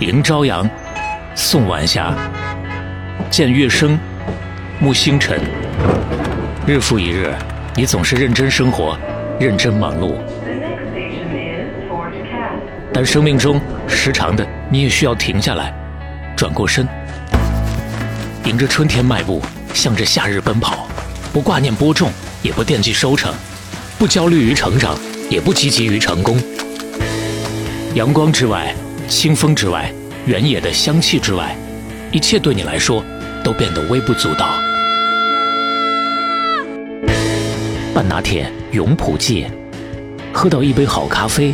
迎朝阳，送晚霞，见月升，沐星辰。日复一日，你总是认真生活，认真忙碌。但生命中时常的，你也需要停下来，转过身，迎着春天迈步，向着夏日奔跑，不挂念播种，也不惦记收成，不焦虑于成长，也不积极于成功。阳光之外，清风之外，原野的香气之外，一切对你来说都变得微不足道。半拿铁永璞记，喝到一杯好咖啡，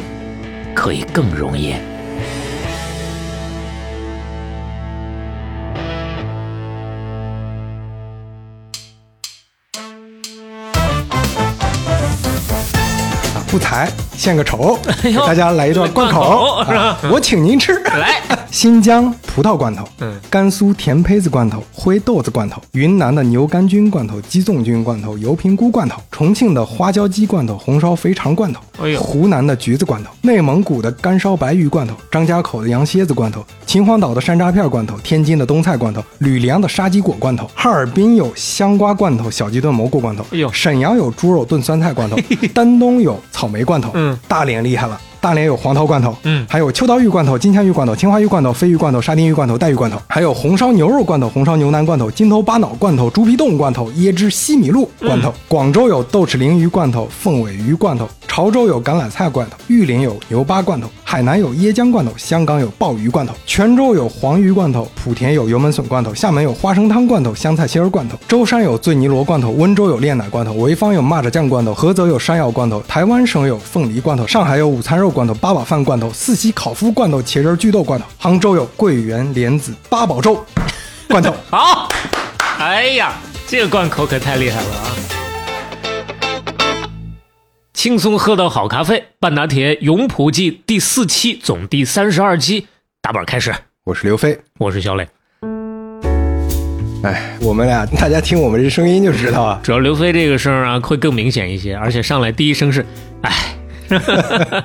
可以更容易。不才献个丑，给大家来一段贯口。我请您吃。来，新疆葡萄罐头，嗯。甘肃甜胚子罐头，灰豆子罐头，云南的牛肝菌罐头，鸡枞菌罐头，油平菇罐头，重庆的花椒鸡罐头，红烧肥肠罐头，哎呦。湖南的橘子罐头，内蒙古的干烧白鱼罐头，张家口的羊蝎子罐头，秦皇岛的山楂片罐头，天津的冬菜罐头，吕梁的沙棘果罐头，哈尔滨有香瓜罐头，小鸡炖蘑菇罐头，哎呦。沈阳有猪肉炖酸菜罐头，丹东有草莓罐头，嗯，大连厉害了。大连有黄桃罐头，嗯还有秋刀鱼罐头、金枪鱼罐头、青花鱼罐头、鲱鱼罐头、沙丁鱼罐头、带鱼罐头，还有红烧牛肉罐头、红烧牛腩罐头、金头巴脑罐头、猪皮冻罐头、椰汁西米露罐头。广州有豆豉鲮鱼罐头、凤尾鱼罐头，潮州有橄榄菜罐头，玉林有牛巴罐头，海南有椰浆罐头，香港有鲍鱼罐头，泉州有黄鱼罐头，莆田有油焖笋罐头，厦门有花生汤罐头、香菜心儿罐头，舟山有醉泥螺罐头，温州有炼奶罐头，潍坊有蚂蚱酱罐头，菏泽有山药罐头，台湾省有凤梨罐头，上海有午餐肉罐头、八宝饭罐头、四喜烤麸罐头、茄汁巨豆罐头，杭州有桂圆莲子八宝粥罐头。好，哎呀，这个罐口可太厉害了啊！轻松喝到好咖啡，半拿铁永璞记第四期总第三十二期打板开始，我是刘飞，我是小磊。哎，我们俩大家听我们这声音就知道啊，主要刘飞这个声啊会更明显一些，而且上来第一声是，哎，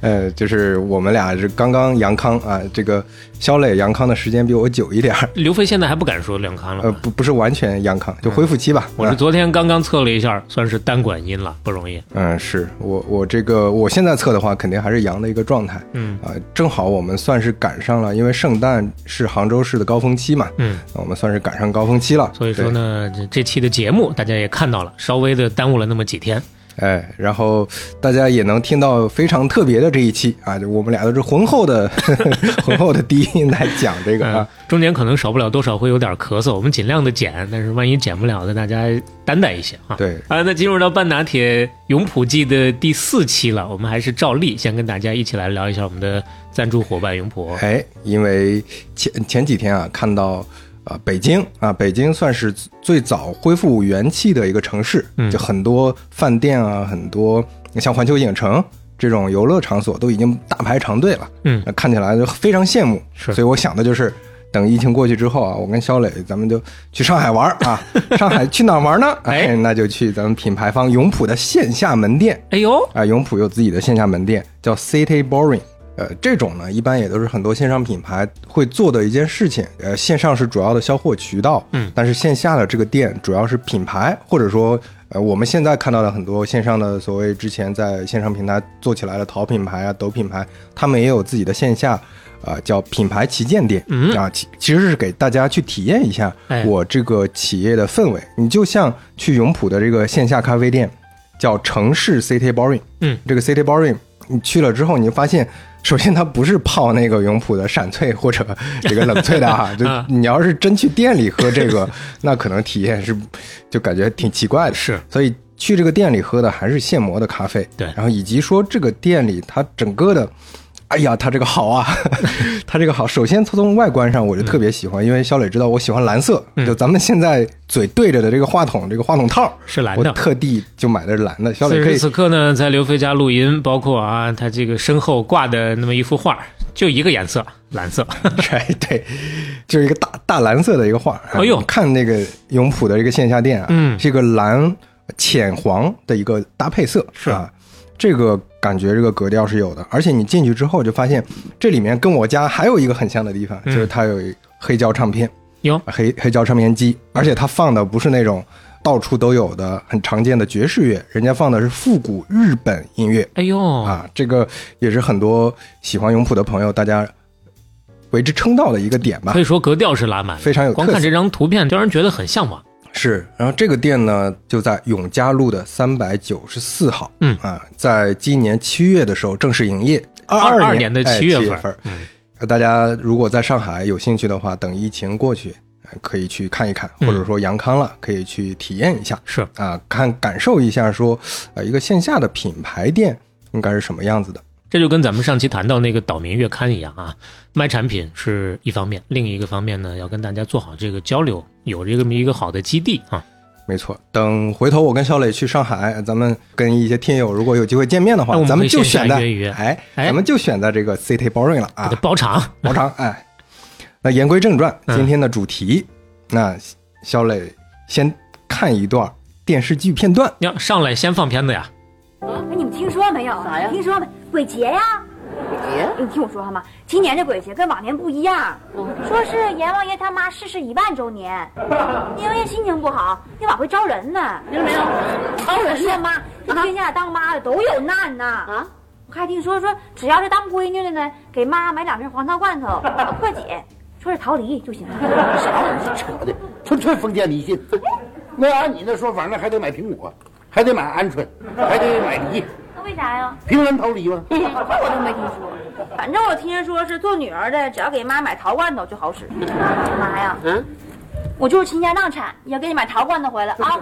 呃，就是我们俩是刚刚阳康啊，这个肖磊阳康的时间比我久一点儿，刘飞现在还不敢说两康了呃，不不是完全阳康，就恢复期吧。我是昨天刚刚测了一下，算是单管阴了，不容易。嗯，是我我这个我现在测的话，肯定还是阳的一个状态。嗯啊、正好我们算是赶上了，因为圣诞是杭州市的高峰期嘛，嗯，我们算是赶上高峰期了。所以说呢，这这期的节目大家也看到了，稍微的耽误了那么几天。对，哎，然后大家也能听到非常特别的这一期啊，就我们俩都是浑厚的 浑厚的低音来讲这个嗯啊。，中间可能少不了多少会有点咳嗽，我们尽量的减，但是万一减不了的，大家担待一些啊。对，啊，那进入到半拿铁永普记的第四期了，我们还是照例先跟大家一起来聊一下我们的赞助伙伴永普。哎，因为前前几天啊，看到啊、北京啊，北京算是最早恢复元气的一个城市，嗯就很多饭店啊，很多像环球影城这种游乐场所都已经大排长队了，嗯那看起来就非常羡慕。是所以我想的就是。等疫情过去之后啊，我跟肖磊咱们就去上海玩啊。上海去哪玩呢？哎哎，那就去咱们品牌方永璞的线下门店。哎呦，啊，永璞有自己的线下门店，叫 City Boring。呃，这种呢，一般也都是很多线上品牌会做的一件事情。呃，线上是主要的销货渠道，嗯但是线下的这个店主要是品牌，或者说，呃，我们现在看到的很多线上的所谓之前在线上平台做起来的淘品牌啊、抖品牌，他们也有自己的线下。啊、叫品牌旗舰店，嗯啊，其其实是给大家去体验一下哎我这个企业的氛围。你就像去永璞的这个线下咖啡店，叫城市 City Boring，嗯，这个 City Boring，你去了之后，你就发现，首先它不是泡那个永璞的闪萃或者这个冷萃的哈，就啊你要是真去店里喝这个，那可能体验是就感觉挺奇怪的。是，所以去这个店里喝的还是现磨的咖啡，对然后以及说这个店里它整个的。哎呀，它这个好啊，它这个好。首先从外观上我就特别喜欢，因为肖磊知道我喜欢蓝色，嗯就咱们现在嘴对着的这个话筒，这个话筒套是蓝的。特地就买的是蓝的。肖磊可以此刻呢，在刘飞家录音，包括啊，他这个身后挂的那么一幅画，就一个颜色，蓝色。哎，对，就是一个大大蓝色的一个画。哎呦看那个永璞的这个线下店啊，嗯这个蓝浅黄的一个搭配色是啊，这个感觉这个格调是有的。而且你进去之后就发现，这里面跟我家还有一个很像的地方，就是它有黑胶唱片，有，黑黑胶唱片机，而且它放的不是那种到处都有的很常见的爵士乐，人家放的是复古日本音乐。哎呦，啊，这个也是很多喜欢永璞的朋友大家为之称道的一个点吧可。以说格调是拉满，非常有光看这张图片，就让人觉得很向往。是，然后这个店呢就在永嘉路的三百九十四号，嗯啊，在今年七月的时候正式营业，二二年的哎七月份七份。大家如果在上海有兴趣的话，等疫情过去，呃可以去看一看，嗯或者说阳康了，可以去体验一下是，啊，看感受一下说，呃，一个线下的品牌店应该是什么样子的。这就跟咱们上期谈到那个岛民月刊一样啊，卖产品是一方面，另一个方面呢，要跟大家做好这个交流，有这么一个好的基地啊。没错，等回头我跟肖磊去上海，咱们跟一些听友如果有机会见面的话，那咱们就选在约一约哎，哎咱们就选在这个 City Boring 了啊包场，包场，哎。那言归正传，嗯今天的主题，那肖磊先看一段电视剧片段。要上来先放片子呀。啊，你们听说没有？啥呀听说没？鬼节呀！鬼节你听我说好吗？今年这鬼节跟往年不一样，说是阎王爷他妈逝世一万周年，阎王爷心情不好，得往回招人呢。听见没有？招人说妈，这天下当妈的都有难呐。啊，我还听说说，只要是当闺女的呢，给妈买两瓶黄桃罐头 破解，说是逃离就行了。啥玩意儿？扯的，纯纯封建迷信。那按你那说法，那还得买苹果，还得买鹌鹑，还得买梨，那为啥呀？平安逃离吗？这 我都没听说。反正我听人说是做女儿的，只要给妈买桃罐头就好使。妈呀，嗯，我就是倾家荡产也要给你买桃罐头回来啊！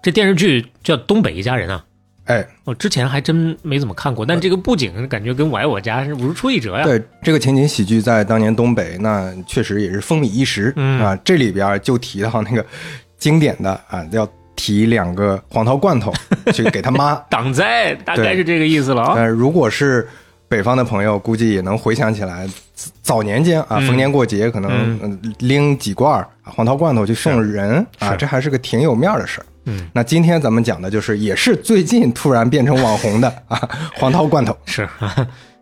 这电视剧叫《东北一家人》啊，哎，我之前还真没怎么看过，但这个布景感觉跟《我爱我家》是如出一辙呀。对这个情景喜剧，在当年东北那确实也是风靡一时、嗯啊。这里边就提到那个经典的啊，要提两个黄桃罐头 去给他妈。挡灾大概是这个意思了啊。呃，如果是北方的朋友，估计也能回想起来，早年间啊，嗯逢年过节可能、拎几罐儿黄桃罐头去送人啊，这还是个挺有面儿的事儿。嗯，那今天咱们讲的就是，也是最近突然变成网红的啊，黄桃罐头。是，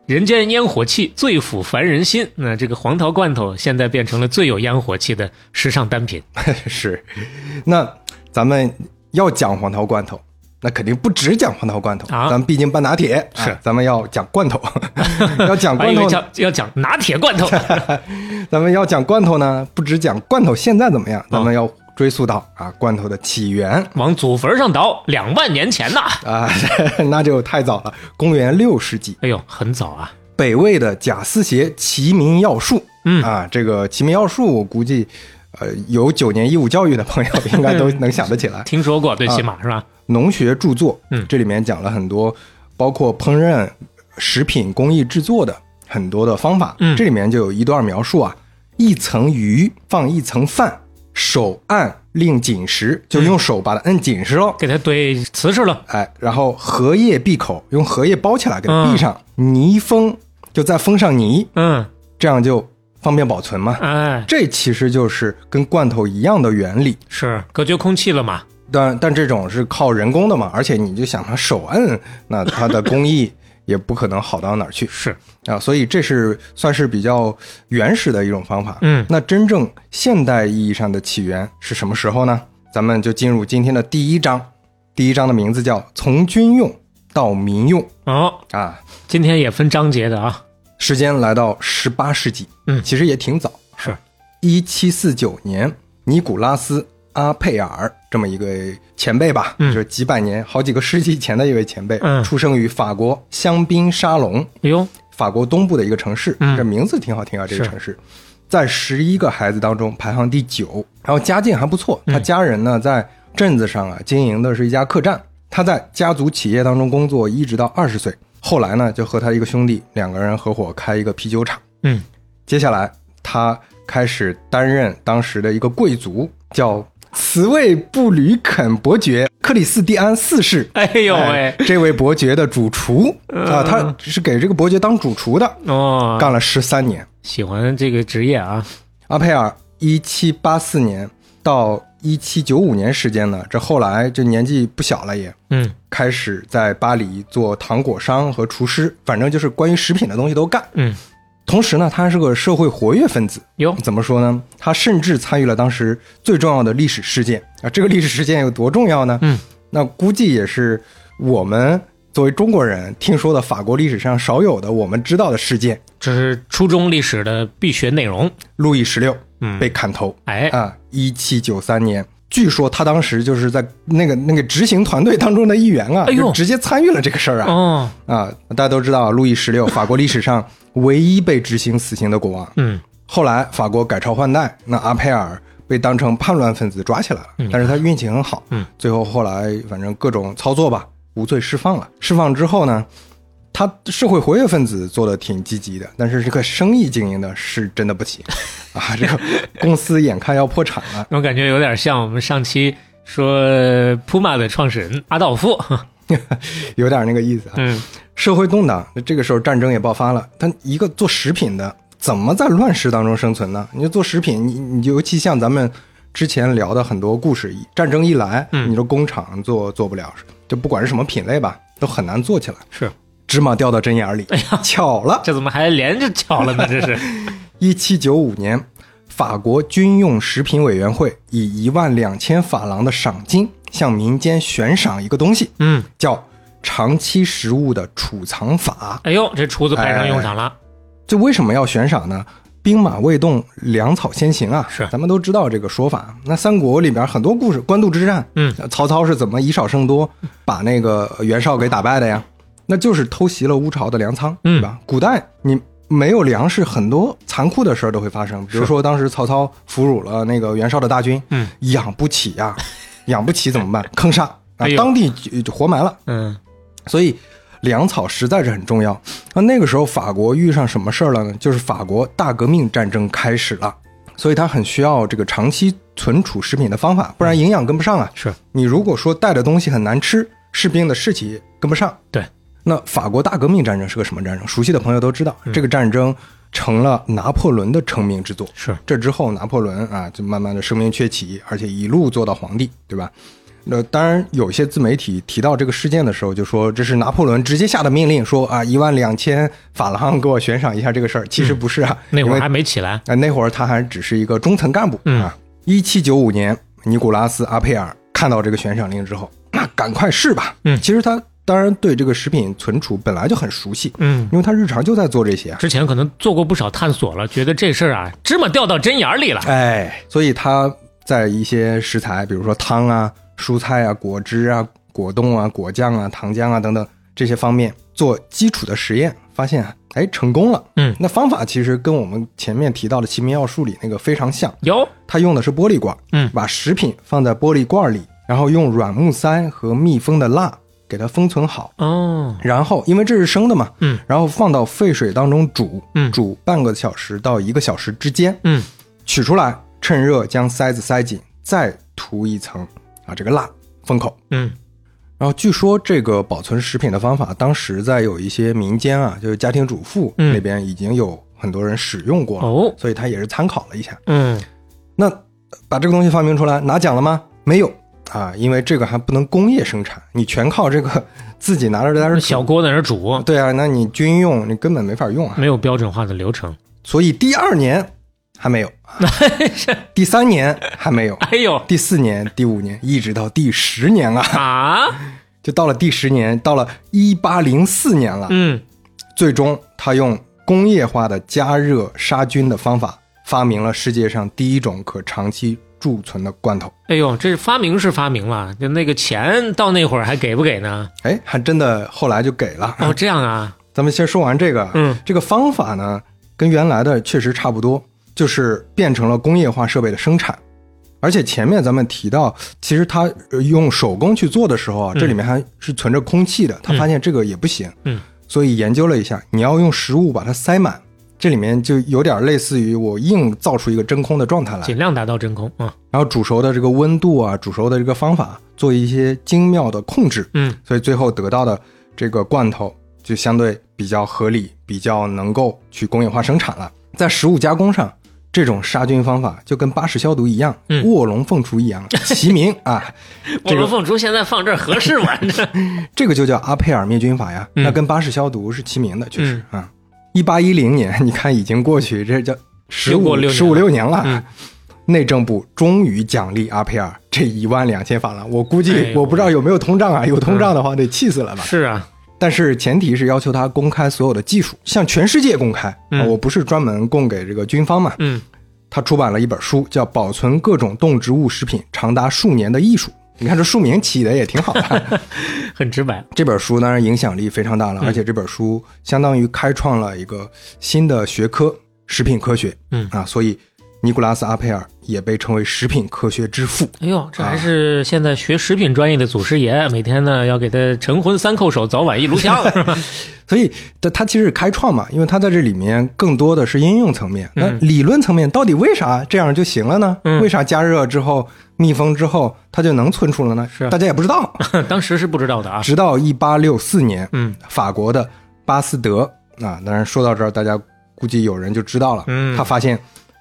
人间烟火气最抚凡人心。那这个黄桃罐头现在变成了最有烟火气的时尚单品。是，那咱们要讲黄桃罐头，那肯定不只讲黄桃罐头啊。咱们毕竟半拿铁，是。啊咱们要讲罐头，要讲罐头，叫要讲拿铁罐头。咱们要讲罐头呢，不只讲罐头现在怎么样，咱哦们要追溯到啊罐头的起源。往祖坟上倒，两万年前呐！啊，那就太早了，公元六世纪，哎呦，很早啊。北魏的贾思勰《齐民要术》，嗯。啊，这个《齐民要术》，我估计，呃，有九年义务教育的朋友 应该都能想得起来。听说过，最起码是吧？农学著作，嗯这里面讲了很多，包括烹饪、食品工艺制作的很多的方法。嗯这里面就有一段描述啊，一层鱼放一层饭，手按令紧实，就用手把它摁紧实喽。给它怼瓷实了。哎，然后荷叶闭口，用荷叶包起来给它闭上，泥封就再封上泥，嗯，这样就方便保存嘛。哎，这其实就是跟罐头一样的原理。是隔绝空气了嘛？但但这种是靠人工的嘛，而且你就想它手摁，那它的工艺 也不可能好到哪儿去是，啊，所以这是算是比较原始的一种方法。嗯那真正现代意义上的起源是什么时候呢？咱们就进入今天的第一章，第一章的名字叫“从军用到民用哦，”啊，今天也分章节的啊。时间来到十八世纪，嗯。其实也挺早，是，一七四九年，尼古拉斯·阿佩尔这么一个前辈吧，嗯。就是几百年、好几个世纪前的一位前辈，嗯。出生于法国香槟沙龙，哎呦，法国东部的一个城市，嗯。这名字挺好听啊，这个城市，在十一个孩子当中排行第九，然后家境还不错，嗯。他家人呢在镇子上啊经营的是一家客栈，他在家族企业当中工作一直到二十岁，后来呢就和他一个兄弟两个人合伙开一个啤酒厂。嗯，接下来他开始担任当时的一个贵族，叫茨卫布吕肯伯爵克里斯蒂安四世。哎呦喂哎，这位伯爵的主厨啊，他是给这个伯爵当主厨的，哦，干了十三年。喜欢这个职业啊。阿佩尔一七八四年到一七九五年时间呢，这后来这年纪不小了也，嗯开始在巴黎做糖果商和厨师，反正就是关于食品的东西都干。嗯，同时呢，他还是个社会活跃分子。哟，怎么说呢？他甚至参与了当时最重要的历史事件啊！这个历史事件有多重要呢？嗯，那估计也是我们作为中国人听说的法国历史上少有的我们知道的事件。这是初中历史的必学内容。路易十六嗯。被砍头、哎，啊！一七九三年，据说他当时就是在那个那个执行团队当中的一员啊，哎就直接参与了这个事儿啊。哦，啊，大家都知道，路易十六，法国历史上唯一被执行死刑的国王。嗯。后来法国改朝换代，那阿佩尔被当成叛乱分子抓起来了，但是他运气很好，嗯，最后后来反正各种操作吧，无罪释放了。释放之后呢，他社会活跃分子做的挺积极的，但是这个生意经营的是真的不行 啊，这个公司眼看要破产了。我感觉有点像我们上期说 Puma 的创始人阿道夫。有点那个意思啊。嗯社会动荡，这个时候战争也爆发了。但一个做食品的，怎么在乱世当中生存呢？你就做食品，你你尤其像咱们之前聊的很多故事，战争一来，嗯你说工厂做做不了，就不管是什么品类吧，都很难做起来。是，芝麻掉到针眼里，哎呀，巧了，这怎么还连着巧了呢？这是。一七九五年，法国军用食品委员会以一万两千法郎的赏金向民间悬赏一个东西，嗯，叫长期食物的储藏法。哎呦，这厨子派上用场了。这为什么要悬赏呢？兵马未动，粮草先行啊！是咱们都知道这个说法。那三国里边很多故事，官渡之战，嗯，曹操是怎么以少胜多，把那个袁绍给打败的呀？那就是偷袭了乌巢的粮仓，嗯对吧？古代你没有粮食，很多残酷的事儿都会发生。比如说，当时曹操俘虏了那个袁绍的大军，嗯，养不起呀、养不起怎么办？坑杀啊当地就就活埋了。嗯所以粮草实在是很重要。那那个时候法国遇上什么事儿了呢？就是法国大革命战争开始了，所以它很需要这个长期存储食品的方法，不然营养跟不上啊。是你如果说带的东西很难吃，士兵的士气跟不上。对，那法国大革命战争是个什么战争？熟悉的朋友都知道，这个战争成了拿破仑的成名之作。是，这之后，拿破仑啊，就慢慢的声名鹊起，而且一路做到皇帝，对吧？那当然，有些自媒体提到这个事件的时候，就说这是拿破仑直接下的命令，说啊，一万两千法郎给我悬赏一下这个事儿。其实不是啊，那会儿还没起来。啊，那会儿他还只是一个中层干部、嗯啊。一七九五年，尼古拉斯·阿佩尔看到这个悬赏令之后，那赶快试吧。嗯其实他当然对这个食品存储本来就很熟悉，嗯，因为他日常就在做这些啊。之前可能做过不少探索了，觉得这事儿啊，芝麻掉到针眼儿里了。哎，所以他在一些食材，比如说汤啊、蔬菜啊、果汁啊、果冻啊、果酱啊、糖浆啊等等这些方面做基础的实验，发现啊哎成功了。嗯那方法其实跟我们前面提到的《奇妙药术》里那个非常像。有，他用的是玻璃罐，嗯把食品放在玻璃罐里，然后用软木塞和密封的蜡给它封存好，哦，然后因为这是生的嘛，嗯，然后放到沸水当中煮，嗯。煮半个小时到一个小时之间，嗯，取出来，趁热将塞子塞紧，再涂一层啊这个蜡封口。嗯，然后据说这个保存食品的方法，当时在有一些民间啊，就是家庭主妇嗯。那边已经有很多人使用过了，哦。所以他也是参考了一下。嗯，那把这个东西发明出来拿奖了吗？没有啊，因为这个还不能工业生产，你全靠这个 自己拿着在这儿小锅在那煮，对啊，那你军用你根本没法用啊。没有标准化的流程。所以第二年还没有，第三年还没有，哎呦第四年、第五年，一直到第十年啊，啊，就到了第十年，到了一八零四年了。嗯，最终，他用工业化的加热杀菌的方法，发明了世界上第一种可长期贮存的罐头。哎呦，这发明是发明了，就那个钱到那会儿还给不给呢？哎，还真的后来就给了。哦，这样啊，咱们先说完这个，嗯，这个方法呢，跟原来的确实差不多，就是变成了工业化设备的生产。而且前面咱们提到，其实他呃用手工去做的时候啊，嗯这里面还是存着空气的，他发现这个也不行，嗯，所以研究了一下，你要用食物把它塞满，这里面就有点类似于我硬造出一个真空的状态来，尽量达到真空啊。然后煮熟的这个温度啊，煮熟的这个方法做一些精妙的控制，嗯，所以最后得到的这个罐头就相对比较合理，比较能够去工业化生产了。在食物加工上这种杀菌方法就跟巴氏消毒一样，嗯卧龙凤雏一样，齐名 啊。卧龙凤雏现在放这儿合适吗？这 这个就叫阿佩尔灭菌法呀，嗯那跟巴氏消毒是齐名的，确实啊。一八一零年，你看已经过去，这叫十五十五六年了。嗯内政部终于奖励阿佩尔这一万两千法郎，我估计、我不知道有没有通胀啊，有通胀的话得气死了吧。是啊，但是前提是要求他公开所有的技术，向全世界公开。我不是专门供给这个军方嘛。嗯，他出版了一本书，叫《保存各种动植物食品长达数年的艺术》。你看这书名起的也挺好的。很直白。这本书当然影响力非常大了，而且这本书相当于开创了一个新的学科——食品科学。嗯啊，所以尼古拉斯·阿佩尔也被称为食品科学之父。哎呦，这还是现在学食品专业的祖师爷，每天呢要给他晨昏三叩首，早晚一炉香，是吧？所以他他其实是开创嘛，因为他在这里面更多的是应用层面。那嗯理论层面到底为啥这样就行了呢？嗯为啥加热之后密封之后它就能存储了呢？是大家也不知道。当时是不知道的啊。直到一八六四年，嗯，法国的巴斯德啊，当然说到这儿，大家估计有人就知道了。嗯他发现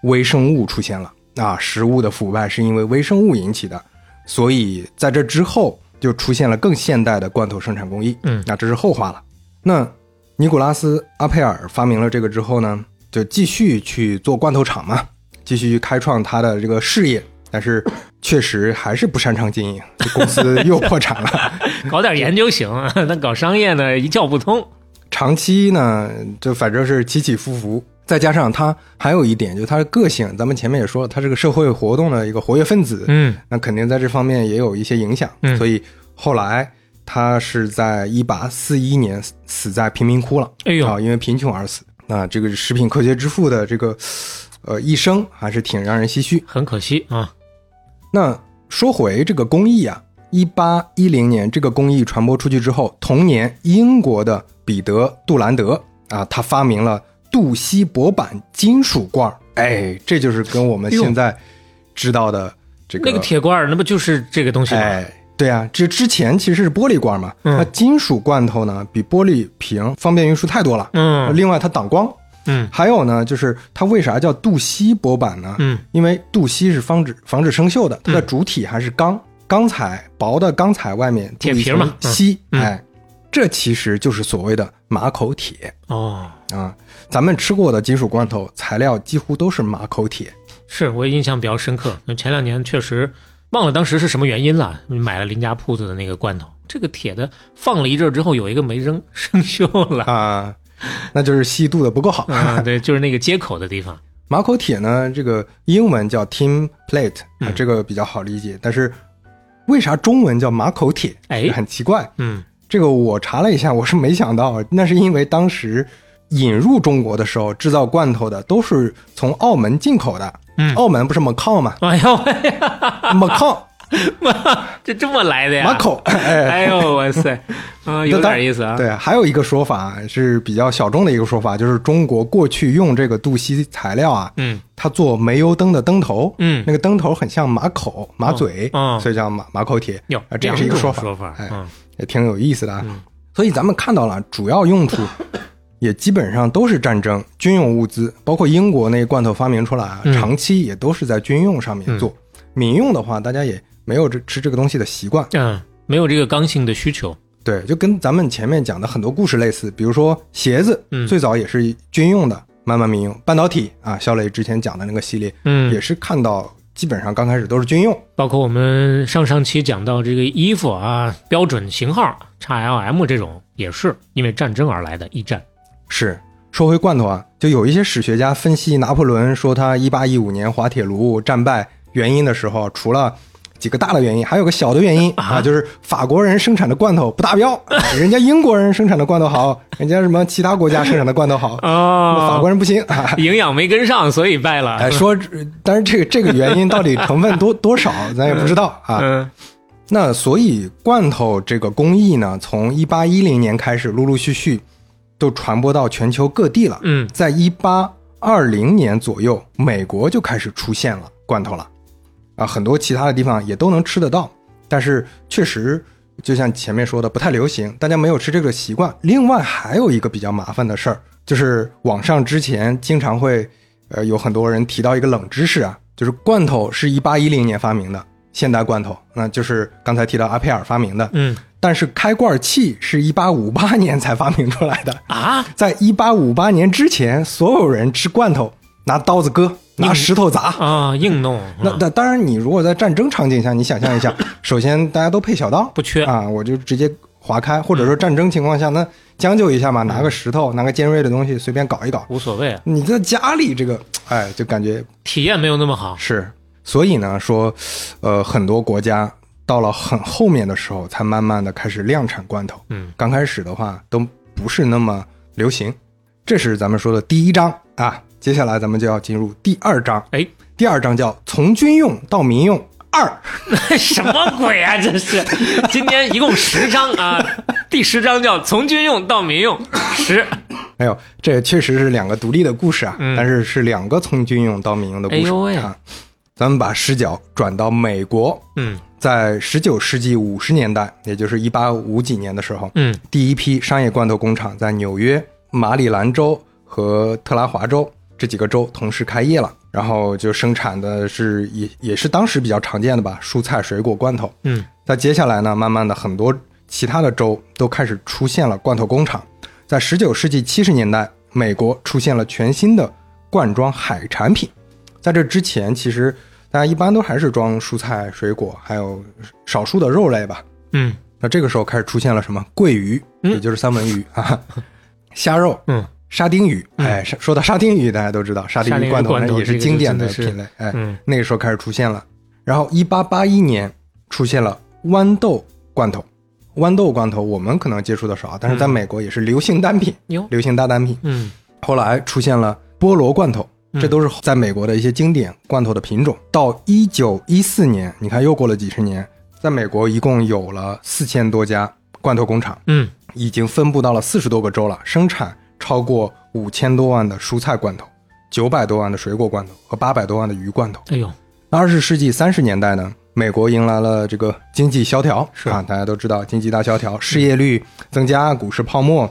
微生物出现了啊，食物的腐败是因为微生物引起的，所以在这之后就出现了更现代的罐头生产工艺。嗯那这是后话了。那尼古拉斯·阿佩尔发明了这个之后呢，就继续去做罐头厂嘛，继续去开创他的这个事业。但是确实还是不擅长经营，这公司又破产了。搞点研究行，但搞商业呢一窍不通。长期呢，就反正是起起伏伏。再加上他还有一点，就是他的个性，咱们前面也说了，他是个社会活动的一个活跃分子，嗯那肯定在这方面也有一些影响。嗯所以后来他是在一八四一年死死在贫民窟了，哎呦啊，因为贫穷而死。那这个食品科学之父的这个呃一生还是挺让人唏嘘。很可惜啊。那说回这个工艺啊，一八一零年这个工艺传播出去之后，同年英国的彼得·杜兰德啊，他发明了镀锡箔板金属罐儿，哎，这就是跟我们现在知道的这个那个铁罐儿，那不就是这个东西吗？哎，对啊，这之前其实是玻璃罐嘛，嗯。那金属罐头呢比玻璃瓶方便运输太多了。嗯。另外它挡光，嗯。还有呢，就是它为啥叫镀锡薄板呢？嗯，因为镀锡是防止防止生锈的，它的主体还是钢，钢材薄的钢材外面铁皮嘛锡，哎，这其实就是所谓的马口铁哦，啊。咱们吃过的金属罐头材料几乎都是马口铁，是我印象比较深刻。那前两年确实忘了当时是什么原因了，买了邻家铺子的那个罐头，这个铁的放了一阵之后有一个没扔，生锈了。啊，那就是锡镀的不够好。啊，对，就是那个接口的地方。马口铁呢，这个英文叫 tin plate，啊嗯，这个比较好理解。但是为啥中文叫马口铁？哎很奇怪。嗯这个我查了一下，我是没想到，那是因为当时引入中国的时候，制造罐头的都是从澳门进口的。嗯澳门不是 Macau 吗哎呦喂呀？Macau 这这么来的呀？马口，哎，哎呦哇塞，啊，有点意思啊。对，还有一个说法是比较小众的一个说法，就是中国过去用这个镀锡材料啊，嗯它做煤油灯的灯头，嗯那个灯头很像马口、马嘴，嗯所以叫马马口铁。有啊，这也是一个说法，说法哎，嗯也挺有意思的啊。嗯所以咱们看到了，主要用处 也基本上都是战争、军用物资，包括英国那罐头发明出来啊，嗯长期也都是在军用上面做。民用的话，大家也没有这吃这个东西的习惯。嗯，没有这个刚性的需求。对，就跟咱们前面讲的很多故事类似，比如说鞋子，嗯最早也是军用的，慢慢民用。半导体啊，肖磊之前讲的那个系列，嗯也是看到基本上刚开始都是军用。包括我们上上期讲到这个衣服啊，标准型号 XLM 这种，也是因为战争而来的一战。是说回罐头啊，就有一些史学家分析拿破仑说他一八一五年滑铁卢战败原因的时候，除了几个大的原因，还有个小的原因啊，就是法国人生产的罐头不达标，啊 人家英国人生产的罐头好，人家什么其他国家生产的罐头好，哦法国人不行啊。营养没跟上，所以败了。哎，说，但是这个这个原因到底成分多多少，咱也不知道啊。嗯那所以罐头这个工艺呢，从一八一零年开始，陆陆续续都传播到全球各地了。嗯在一八二零年左右，美国就开始出现了罐头了，啊，很多其他的地方也都能吃得到，但是确实就像前面说的不太流行，大家没有吃这个习惯。另外还有一个比较麻烦的事儿，就是网上之前经常会呃，有很多人提到一个冷知识啊，就是罐头是一八一零年发明的，现代罐头，那就是刚才提到阿佩尔发明的。嗯但是开罐器是一八五八年才发明出来的，啊，在一八五八年之前，所有人吃罐头拿刀子割，拿石头砸。啊，硬弄，那那当然，你如果在战争场景下，你想象一下，首先大家都配小刀，不缺啊，我就直接划开，或者说战争情况下，那将就一下嘛，拿个石头，拿个尖锐的东西随便搞一搞。无所谓，啊你在家里这个，哎，就感觉体验没有那么好。是，所以呢，说，呃，很多国家到了很后面的时候，才慢慢的开始量产罐头。嗯，刚开始的话都不是那么流行。这是咱们说的第一章啊，接下来咱们就要进入第二章。哎，第二章叫从军用到民用二。什么鬼啊！这是 今天一共十章啊，第十章叫从军用到民用十。哎呦，这确实是两个独立的故事啊，嗯但是是两个从军用到民用的故事、啊。咱们把视角转到美国，嗯在十九世纪五十年代，也就是一八五几年的时候，嗯第一批商业罐头工厂在纽约、马里兰州和特拉华州这几个州同时开业了，然后就生产的是也也是当时比较常见的吧，蔬菜水果罐头。嗯在接下来呢，慢慢的很多其他的州都开始出现了罐头工厂。在十九世纪七十年代，美国出现了全新的罐装海产品。在这之前，其实大家一般都还是装蔬菜、水果，还有少数的肉类吧。嗯那这个时候开始出现了什么桂鱼，嗯也就是三文鱼啊，虾肉、嗯沙丁鱼。哎，说到沙丁鱼，大家都知道沙丁鱼鱼罐头那也是经典的品类。哎，嗯那个时候开始出现了。然后，一八八一年出现了豌豆罐头。豌豆罐头我们可能接触的少，但是在美国也是流行单品，流行大单品。嗯后来出现了菠萝罐头，嗯这都是在美国的一些经典罐头的品种。到一九一四年，你看又过了几十年，在美国一共有了四千多家罐头工厂，嗯已经分布到了四十多个州了，生产超过五千多万的蔬菜罐头，九百多万的水果罐头和八百多万的鱼罐头。哎呦那二十世纪三十年代呢，美国迎来了这个经济萧条，是啊，大家都知道经济大萧条，失业率增加，股市泡沫。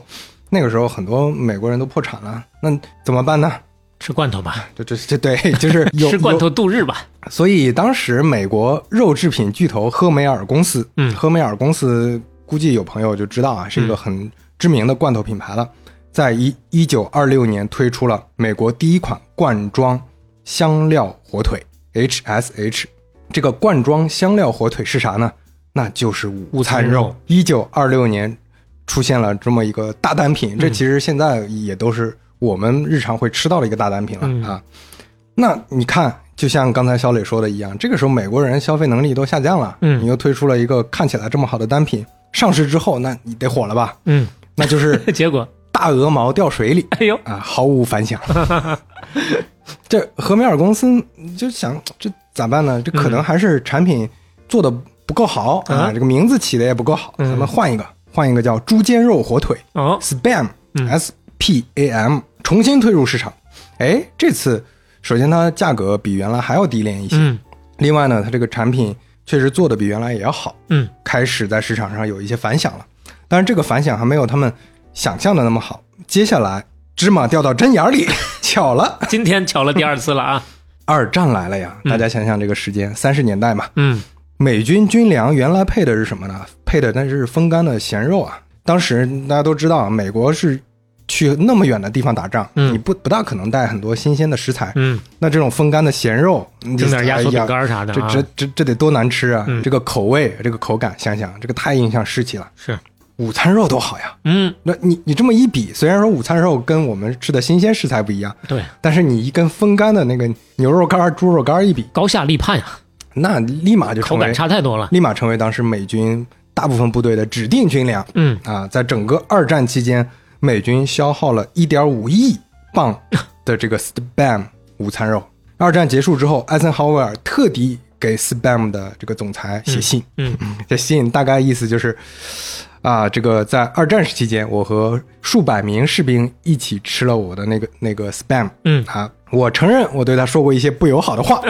那个时候很多美国人都破产了，那怎么办呢？吃罐头吧，这这这对，就是有 吃罐头度日吧。所以当时美国肉制品巨头赫梅尔公司，嗯赫梅尔公司估计有朋友就知道啊，是一个很知名的罐头品牌了。在一一九二六年推出了美国第一款罐装香料火腿 HSH。这个罐装香料火腿是啥呢？那就是午午餐餐肉肉。一九二六年出现了这么一个大单品，嗯这其实现在也都是我们日常会吃到的一个大单品了、嗯啊。那你看，就像刚才小磊说的一样，这个时候美国人消费能力都下降了，嗯你又推出了一个看起来这么好的单品，上市之后，那你得火了吧？嗯，那就是 结果大鹅毛掉水里。哎呦，啊，毫无反响。这和美尔公司就想这咋办呢？这可能还是产品做的不够好、啊，啊。这个名字起的也不够好，嗯。咱们换一个，换一个叫猪肩肉火腿哦，（Spam）、嗯。S P A M，重新推入市场。哎，这次首先它价格比原来还要低廉一些，嗯。另外呢，它这个产品确实做的比原来也要好，嗯。开始在市场上有一些反响了。但是，这个反响还没有他们想象的那么好。接下来，芝麻掉到针眼里，巧了，今天巧了第二次了啊。二战来了呀！嗯大家想想这个时间，三十年代嘛，嗯美军军粮原来配的是什么呢？配的那是风干的咸肉啊。当时大家都知道，美国是去那么远的地方打仗，嗯你不不大可能带很多新鲜的食材。嗯，那这种风干的咸肉，整点压缩饼干啥的啊。这这这这得多难吃啊！嗯这个口味，这个口感，想想这个太影响士气了。是，午餐肉多好呀！嗯，那你你这么一比，虽然说午餐肉跟我们吃的新鲜食材不一样，对，但是你一跟风干的那个牛肉干、猪肉干一比，高下立判呀，那立马就口感差太多了。立马成为当时美军大部分部队的指定军粮嗯啊！在整个二战期间，美军消耗了一点五亿磅 的这个 Spam 午餐肉。二战结束之后，艾森豪威尔特地给 Spam 的这个总裁写信，嗯这信大概意思就是，啊，这个在二战时期间，我和数百名士兵一起吃了我的那个那个 spam，嗯。啊，我承认我对他说过一些不友好的话，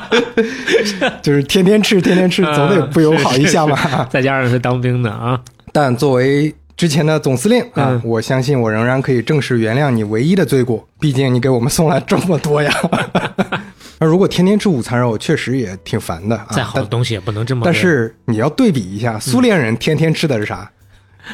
就是天天吃，天天吃，总得不友好一下嘛。再加上是 当兵的啊，但作为之前的总司令啊，嗯。我相信我仍然可以正式原谅你唯一的罪过，毕竟你给我们送来这么多呀。那如果天天吃午餐肉，确实也挺烦的啊。再好的但东西也不能这么。但是你要对比一下，苏联人天天吃的是啥？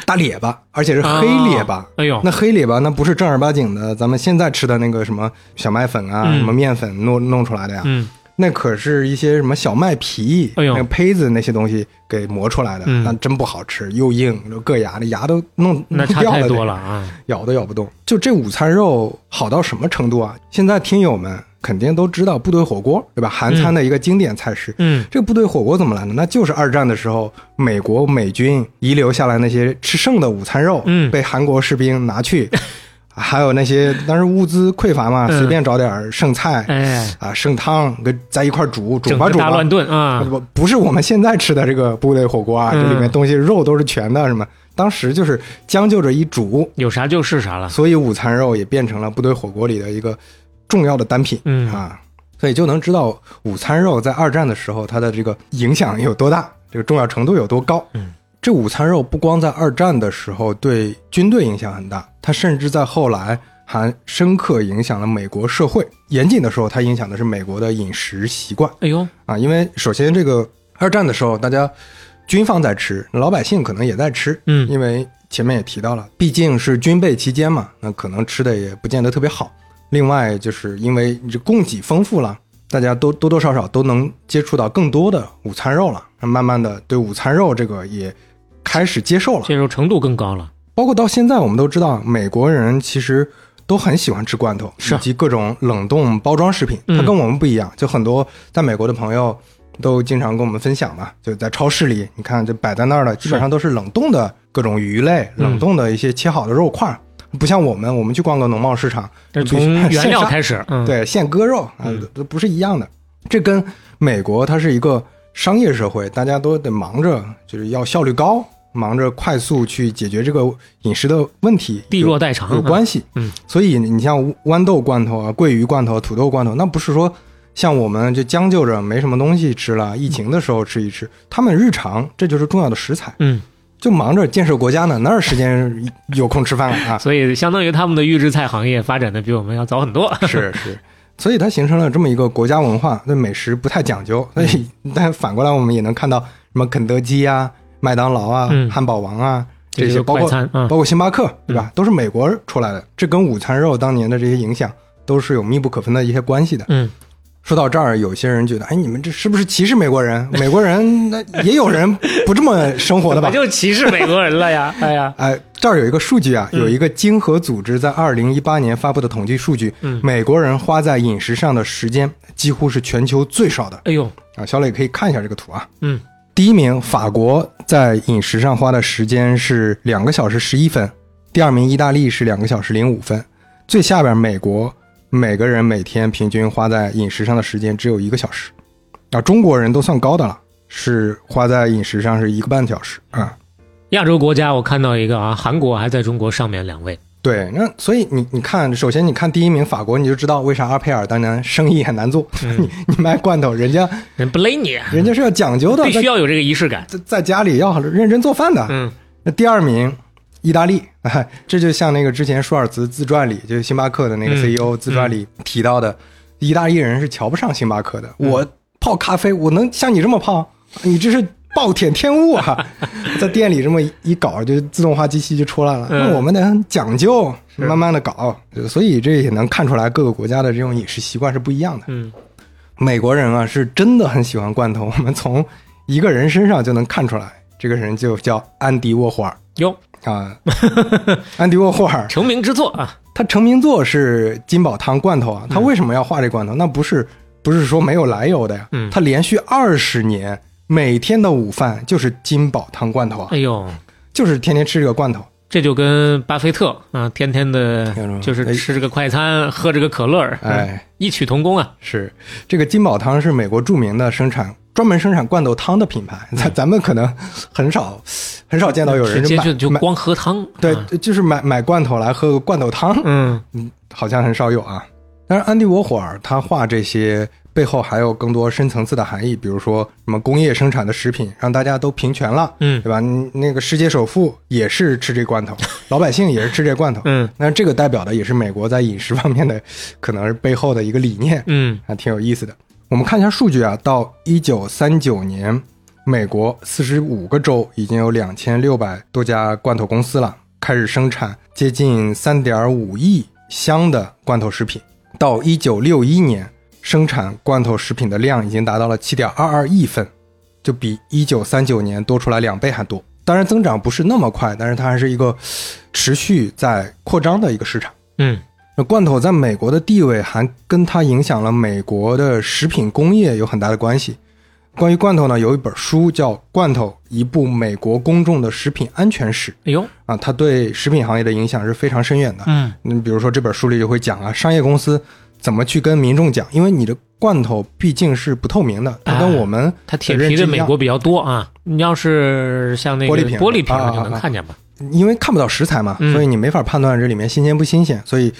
大列巴，而且是黑列巴。哦哎呦那黑列巴那不是正儿八经的咱们现在吃的那个什么小麦粉啊、嗯什么面粉弄弄出来的呀。嗯，那可是一些什么小麦皮、哎个胚子那些东西给磨出来的，嗯那真不好吃，又硬又硌牙，那牙都弄那差太多了啊。咬都咬不动。就这午餐肉好到什么程度啊？现在听友们肯定都知道部队火锅，对吧？韩餐的一个经典菜式。嗯这个部队火锅怎么来的？那就是二战的时候，美国美军遗留下来那些吃剩的午餐肉，嗯被韩国士兵拿去，还有那些当时物资匮乏嘛，嗯随便找点剩菜，哎，啊，剩汤跟在一块煮，煮吧煮吧。大乱炖啊。不不是我们现在吃的这个部队火锅啊，嗯这里面东西肉都是全的，什么？当时就是将就着一煮，有啥就是啥了。所以午餐肉也变成了部队火锅里的一个重要的单品。嗯啊，所以就能知道午餐肉在二战的时候它的这个影响有多大，这个重要程度有多高。嗯，这午餐肉不光在二战的时候对军队影响很大，它甚至在后来还深刻影响了美国社会。严谨的时候，它影响的是美国的饮食习惯哎呦，啊，因为首先这个二战的时候，大家军方在吃，老百姓可能也在吃，嗯因为前面也提到了，毕竟是军备期间嘛，那可能吃的也不见得特别好。另外，就是因为你这供给丰富了，大家都多多少少都能接触到更多的午餐肉了，那慢慢的对午餐肉这个也开始接受了。接受程度更高了。包括到现在，我们都知道，美国人其实都很喜欢吃罐头，是以及各种冷冻包装食品。嗯它跟我们不一样，就很多在美国的朋友都经常跟我们分享嘛，就在超市里，你看就摆在那儿的，基本上都是冷冻的各种鱼类，嗯冷冻的一些切好的肉块儿，不像我们，我们去逛个农贸市场，这从原料开始，嗯，，对，现割肉啊嗯，都不是一样的。这跟美国它是一个商业社会，大家都得忙着，就是要效率高，忙着快速去解决这个饮食的问题，地弱代偿有有关系。嗯，所以你像豌豆罐头啊、桂鱼罐头、土豆罐头，那不是说像我们就将就着没什么东西吃了，疫情的时候吃一吃，他们日常这就是重要的食材，嗯，就忙着建设国家呢，哪有时间有空吃饭了啊？所以相当于他们的预制菜行业发展的比我们要早很多。是是，所以它形成了这么一个国家文化，对美食不太讲究。所以，但反过来我们也能看到什么肯德基啊、麦当劳啊、嗯汉堡王啊这些，包括快餐嗯包括星巴克，对吧？都是美国出来的，这跟午餐肉当年的这些影响都是有密不可分的一些关系的。嗯，说到这儿，有些人觉得，哎，你们这是不是歧视美国人？美国人那也有人不这么生活的吧我？就歧视美国人了呀！哎呀，哎，这儿有一个数据啊，嗯有一个经合组织在二零一八年发布的统计数据，嗯美国人花在饮食上的时间几乎是全球最少的哎呦，啊。小磊可以看一下这个图啊。嗯，第一名法国在饮食上花的时间是两个小时十一分，第二名意大利是两个小时零五分，最下边美国每个人每天平均花在饮食上的时间只有一个小时，啊，中国人都算高的了，是花在饮食上是一个半小时啊。亚洲国家我看到一个啊，韩国还在中国上面两位。对，那所以你你看，首先你看第一名法国，你就知道为啥阿佩尔当年生意很难做。嗯 你你卖罐头，人家人不勒你，人家是要讲究的，在必须要有这个仪式感。在在家里要认真做饭的。嗯，那第二名，意大利，哎，这就像那个之前舒尔茨自传里，就是星巴克的那个嗯 CEO 自传里提到的，意大利人是瞧不上星巴克的。嗯我泡咖啡，我能像你这么泡？你这是暴殄天物啊！在店里这么一搞，就自动化机器就出来了。嗯那我们得很讲究，慢慢的搞，所以这也能看出来各个国家的这种饮食习惯是不一样的。嗯，美国人啊，是真的很喜欢罐头，我们从一个人身上就能看出来，这个人就叫安迪沃霍尔哟，啊。安迪沃霍尔，成名之作啊，他成名作是金宝汤罐头啊。他为什么要画这罐头？那不是不是说没有来由的呀。嗯他连续二十年每天的午饭就是金宝汤罐头啊，哎呦，就是天天吃这个罐头。这就跟巴菲特啊，天天的就是吃这个快餐，喝这个可乐，哎，异曲同工啊。是这个金宝汤是美国著名的生产专门生产罐头汤的品牌，咱咱们可能很少很少见到有人就就光喝汤，对啊，就是买买罐头来喝个罐头汤，嗯好像很少有啊。但是安迪沃霍尔他画这些背后还有更多深层次的含义，比如说什么工业生产的食品让大家都平权了，嗯对吧？嗯那个世界首富也是吃这罐头，老百姓也是吃这罐头，嗯，那这个代表的也是美国在饮食方面的可能是背后的一个理念，嗯还挺有意思的。我们看一下数据啊，到一九三九年，美国四十五个州已经有两千六百多家罐头公司了，开始生产接近三点五亿箱的罐头食品。到一九六一年，生产罐头食品的量已经达到了七点二二亿份，就比一九三九年多出来两倍还多。当然，增长不是那么快，但是它还是一个持续在扩张的一个市场。嗯那罐头在美国的地位还跟它影响了美国的食品工业有很大的关系。关于罐头呢，有一本书叫《罐头：一部美国公众的食品安全史》哎呦，啊，它对食品行业的影响是非常深远的。嗯你，比如说这本书里就会讲啊，商业公司怎么去跟民众讲，因为你的罐头毕竟是不透明的，它跟哎我们它铁皮的美国比较多啊。你要是像那个玻璃瓶玻璃瓶就能啊看见吧？因为看不到食材嘛，嗯所以你没法判断这里面新鲜不新鲜，所以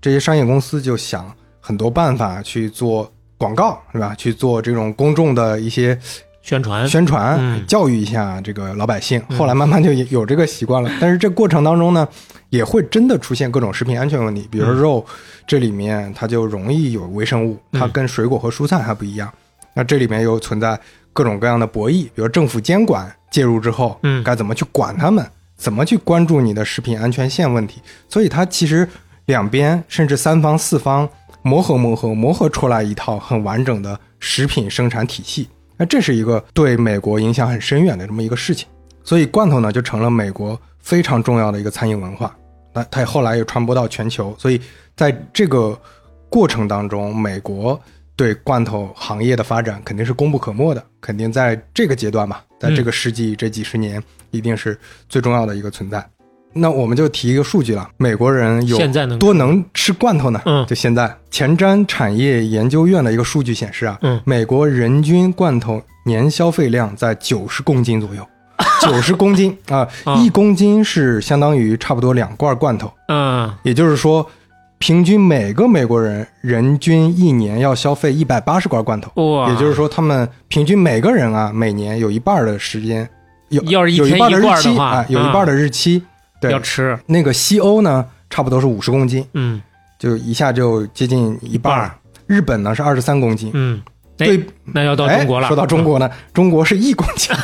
这些商业公司就想很多办法去做广告，是吧？去做这种公众的一些宣传宣传，嗯教育一下这个老百姓。后来慢慢就有这个习惯了，但是这过程当中呢，也会真的出现各种食品安全问题，比如说肉，这里面它就容易有微生物，它跟水果和蔬菜还不一样。那这里面又存在各种各样的博弈，比如政府监管介入之后，嗯该怎么去管他们，怎么去关注你的食品安全线问题。所以它其实两边甚至三方四方磨合磨合磨合出来一套很完整的食品生产体系。那这是一个对美国影响很深远的这么一个事情，所以罐头呢就成了美国非常重要的一个餐饮文化。那它后来也传播到全球，所以在这个过程当中，美国对罐头行业的发展肯定是功不可没的，肯定在这个阶段吧，在这个世纪这几十年，一定是最重要的一个存在。那我们就提一个数据了，美国人有现在能多能吃罐头呢？嗯就现在前瞻产业研究院的一个数据显示啊，嗯美国人均罐头年消费量在九十公斤左右，九十公斤啊，啊一公斤是相当于差不多两罐罐头，嗯也就是说，平均每个美国人人均一年要消费一百八十罐罐头。哇，也就是说，他们平均每个人啊，每年有一半的时间，有要是一有一半天一日期罐的话啊，有一半的日期。对。要，吃，那个西欧呢，差不多是五十公斤，嗯。就一下就接近一半。日本呢是二十三公斤。嗯，哎对，那要到中国了。哎说到中国呢，中国是一公斤，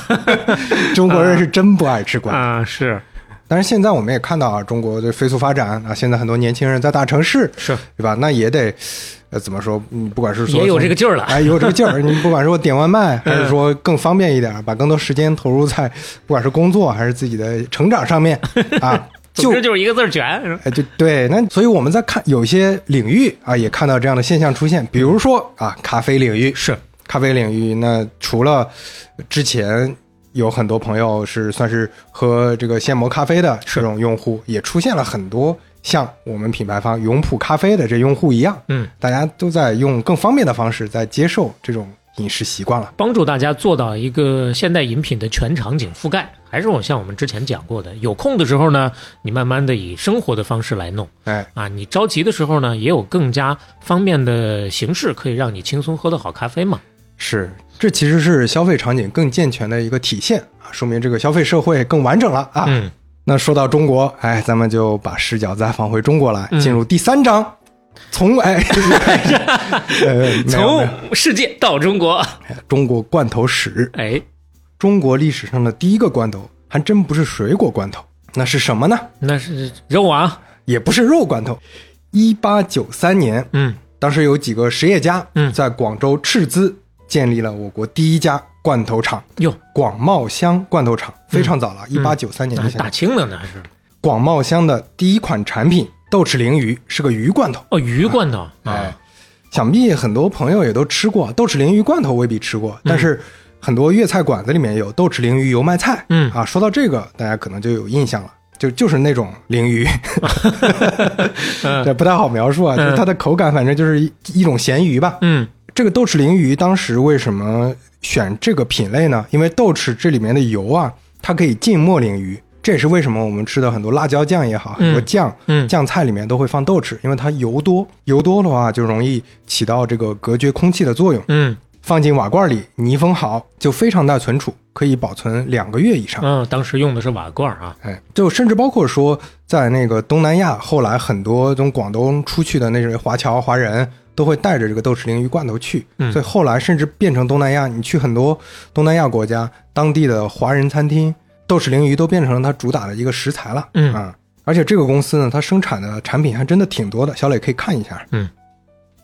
中国人是真不爱吃罐头。啊，是但是现在我们也看到啊，中国的飞速发展啊，现在很多年轻人在大城市，是对吧？那也得，呃，怎么说？嗯，不管是说也有这个劲儿了 哎，有这个劲儿。你不管是说点外卖，还是说更方便一点，把更多时间投入在不管是工作还是自己的成长上面 啊，就这就是一个字儿卷。是吧哎，就对，那所以我们在看有些领域啊，也看到这样的现象出现，比如说啊，咖啡领域是咖啡领域，那除了之前有很多朋友是算是喝这个现磨咖啡的这种用户，也出现了很多像我们品牌方永璞咖啡的这用户一样，嗯，大家都在用更方便的方式在接受这种饮食习惯了。帮助大家做到一个现代饮品的全场景覆盖。还是我像我们之前讲过的，有空的时候呢，你慢慢的以生活的方式来弄哎，啊；你着急的时候呢，也有更加方便的形式可以让你轻松喝到好咖啡嘛。是，这其实是消费场景更健全的一个体现啊，说明这个消费社会更完整了啊。嗯，那说到中国，哎，咱们就把视角再放回中国来，嗯。进入第三章，从 哎，从世界到中国，中国罐头史，哎，中国历史上的第一个罐头还真不是水果罐头，那是什么呢？那是肉啊，也不是肉罐头。一八九三年，嗯。当时有几个实业家嗯。在广州斥资建立了我国第一家罐头厂哟，——广茂乡罐头厂，非常早了，一八九三年就大清的呢，还是广茂乡的第一款产品豆豉鲮鱼是个鱼罐头。哦，鱼罐头哎啊，，想必很多朋友也都吃过豆豉鲮鱼罐头，未必吃过，嗯但是很多粤菜馆子里面有豆豉鲮鱼油麦菜。嗯啊，说到这个，大家可能就有印象了。就就是那种鲮鱼，嗯这不太好描述啊。就是它的口感，反正就是一一种咸鱼吧。嗯这个豆豉鲮鱼当时为什么选这个品类呢？因为豆豉这里面的油啊，它可以浸没鲮鱼，这也是为什么我们吃的很多辣椒酱也好，很多酱，嗯酱菜里面都会放豆豉，因为它油多，油多的话就容易起到这个隔绝空气的作用。嗯放进瓦罐里，密封好，就非常耐存储，可以保存两个月以上。嗯，当时用的是瓦罐啊。哎，就甚至包括说，在那个东南亚，后来很多从广东出去的那些华侨、华人都会带着这个豆豉鲮鱼罐头去，嗯。所以后来甚至变成东南亚，你去很多东南亚国家，当地的华人餐厅，豆豉鲮鱼都变成了它主打的一个食材了。嗯。啊，而且这个公司呢，它生产的产品还真的挺多的，小磊可以看一下，嗯。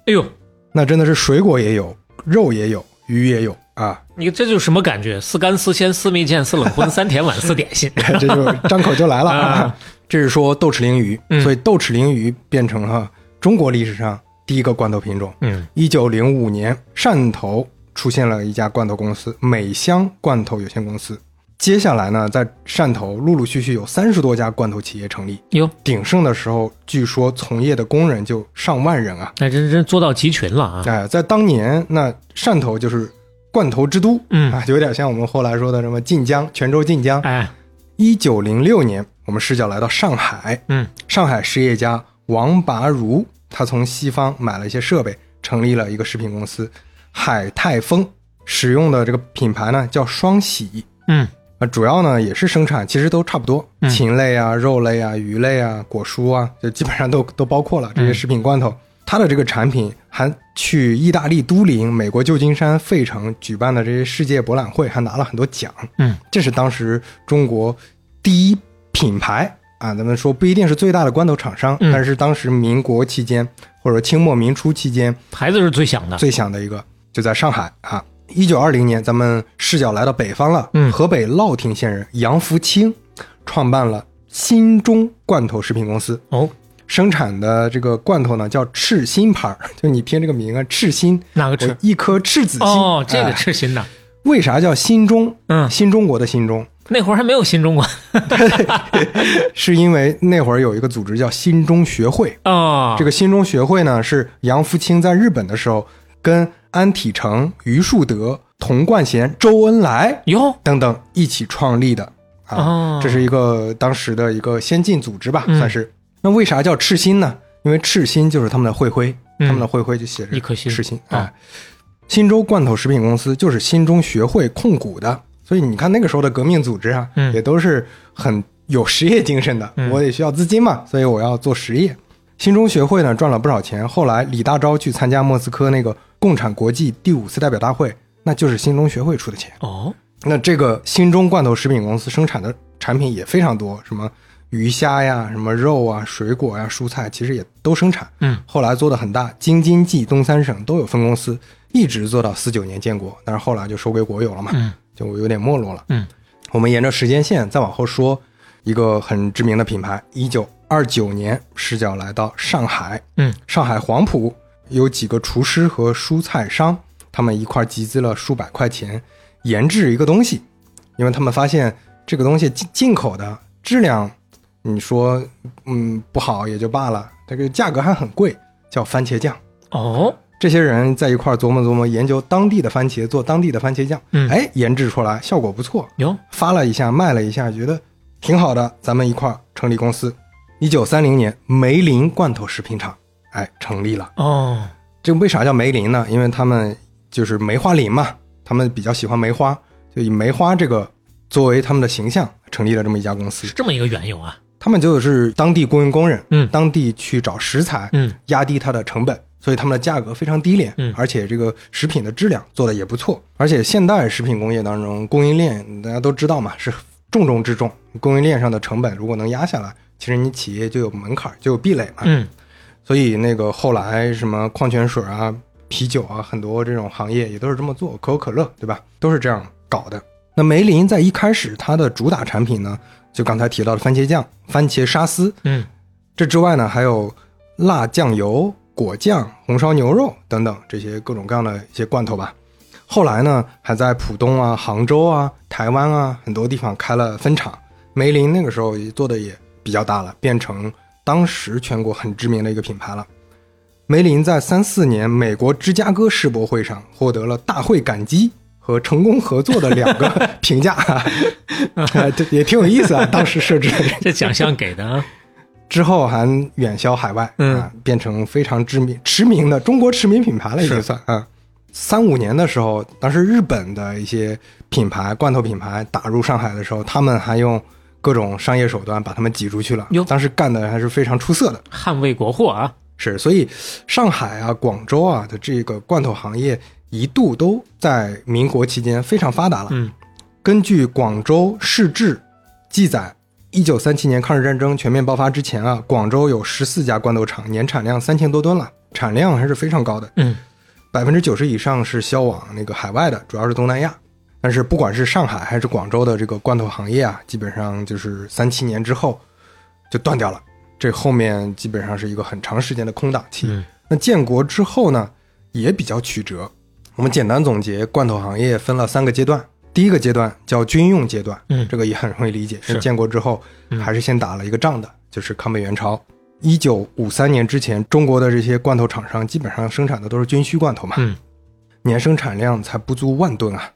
哎呦，那真的是水果也有，肉也有，鱼也有啊，你这就是什么感觉？四干四鲜四蜜饯四冷荤三甜碗四点心。这就张口就来了 啊！这是说豆豉鲮鱼，嗯。所以豆豉鲮鱼变成了中国历史上第一个罐头品种。嗯一九零五年，汕头出现了一家罐头公司——美香罐头有限公司。接下来呢，在汕头陆陆续续有三十多家罐头企业成立。哟，鼎盛的时候，据说从业的工人就上万人啊！那真真做到集群了啊！哎，在当年，那汕头就是罐头之都，嗯啊，就有点像我们后来说的什么晋江、泉州晋江。哎，一九零六年，我们视角来到上海，嗯上海实业家王拔如，他从西方买了一些设备，成立了一个食品公司海泰丰，使用的这个品牌呢叫双喜。嗯啊，主要呢也是生产，其实都差不多，嗯禽类啊、肉类啊、鱼类啊、果蔬啊，就基本上都 都包括了这些食品罐头。它的这个产品还去意大利都灵、美国旧金山、费城举办的这些世界博览会，还拿了很多奖。嗯，这是当时中国第一品牌啊，咱们说不一定是最大的罐头厂商，嗯但是当时民国期间或者清末民初期间牌子是最响的。最响的一个，就在上海啊。一九二零年，咱们视角来到北方了，嗯河北乐亭县人杨福清创办了新中罐头食品公司，哦，生产的这个罐头呢叫赤心牌儿，就你听这个名啊，赤心，哪个赤？一颗赤子心哦，这个哎赤心的。为啥叫新中？嗯新中国的新中，那会儿还没有新中国。是因为那会儿有一个组织叫新中学会，哦，这个新中学会呢，是杨福清在日本的时候跟安体诚、余树德、童冠贤、周恩来哟，等等一起创立的。啊。哦。这是一个当时的一个先进组织吧，嗯。算是。那为啥叫赤心呢？因为赤心就是他们的会徽，嗯。他们的会徽就写着一颗心。赤心。啊哎，新洲罐头食品公司就是新中学会控股的，所以你看那个时候的革命组织啊，嗯也都是很有实业精神的。嗯我也需要资金嘛，所以我要做实业。新中学会呢赚了不少钱，后来李大钊去参加莫斯科那个共产国际第五次代表大会，那就是新中学会出的钱。哦，那这个新中罐头食品公司生产的产品也非常多，什么鱼虾呀、什么肉啊、水果呀、蔬菜，其实也都生产。嗯，后来做的很大，京津冀东三省都有分公司，一直做到四九年建国，但是后来就收归国有了嘛，嗯就有点没落了。嗯，我们沿着时间线再往后说，一个很知名的品牌，一九二九年视角来到上海，嗯，上海黄埔有几个厨师和蔬菜商，他们一块集资了数百块钱，研制一个东西，因为他们发现这个东西进进口的质量，你说嗯不好也就罢了，这个价格还很贵，叫番茄酱。哦，这些人在一块琢磨琢磨，研究当地的番茄，做当地的番茄酱，嗯哎，研制出来效果不错，哟，发了一下，卖了一下，觉得挺好的，咱们一块儿成立公司。一九三零年，梅林罐头食品厂，哎，成立了。哦，这为啥叫梅林呢？因为他们就是梅花林嘛，他们比较喜欢梅花，就以梅花这个作为他们的形象，成立了这么一家公司是。这么一个缘由啊。他们就是当地雇佣工人，嗯当地去找食材，嗯，压低它的成本，所以他们的价格非常低廉，嗯而且这个食品的质量做的也不错。而且现代食品工业当中，供应链大家都知道嘛，是重中之重。供应链上的成本如果能压下来，其实你企业就有门槛，就有壁垒嘛。嗯所以那个后来什么矿泉水啊、啤酒啊，很多这种行业也都是这么做，可口可乐对吧？都是这样搞的。那梅林在一开始它的主打产品呢，就刚才提到的番茄酱、番茄沙司，嗯这之外呢，还有辣酱油、果酱、红烧牛肉等等这些各种各样的一些罐头吧。后来呢，还在浦东啊、杭州啊、台湾啊很多地方开了分厂。梅林那个时候也做的也比较大了，变成当时全国很知名的一个品牌了。梅林在三四年美国芝加哥世博会上获得了大会感激和成功合作的两个 评价，啊，这也挺有意思啊。当时设置这奖项给的啊，之后还远销海外，嗯啊，变成非常知名驰名的中国驰名品牌了，已经算啊。三五年的时候，当时日本的一些品牌罐头品牌打入上海的时候，他们还用各种商业手段把他们挤出去了哟。当时干的还是非常出色的。捍卫国货啊，是，所以上海啊、广州啊的这个罐头行业一度都在民国期间非常发达了。嗯，根据广州市志记载，一九三七年抗日战争全面爆发之前啊，广州有十四家罐头厂，年产量三千多吨了，产量还是非常高的。嗯，百分之九十以上是销往那个海外的，主要是东南亚。但是不管是上海还是广州的这个罐头行业啊，基本上就是三七年之后就断掉了。这后面基本上是一个很长时间的空档期。嗯那建国之后呢，也比较曲折。我们简单总结，罐头行业分了三个阶段。第一个阶段叫军用阶段，嗯这个也很容易理解，是建国之后嗯还是先打了一个仗的，就是抗美援朝。一九五三年之前，中国的这些罐头厂商基本上生产的都是军需罐头嘛，嗯年生产量才不足万吨啊。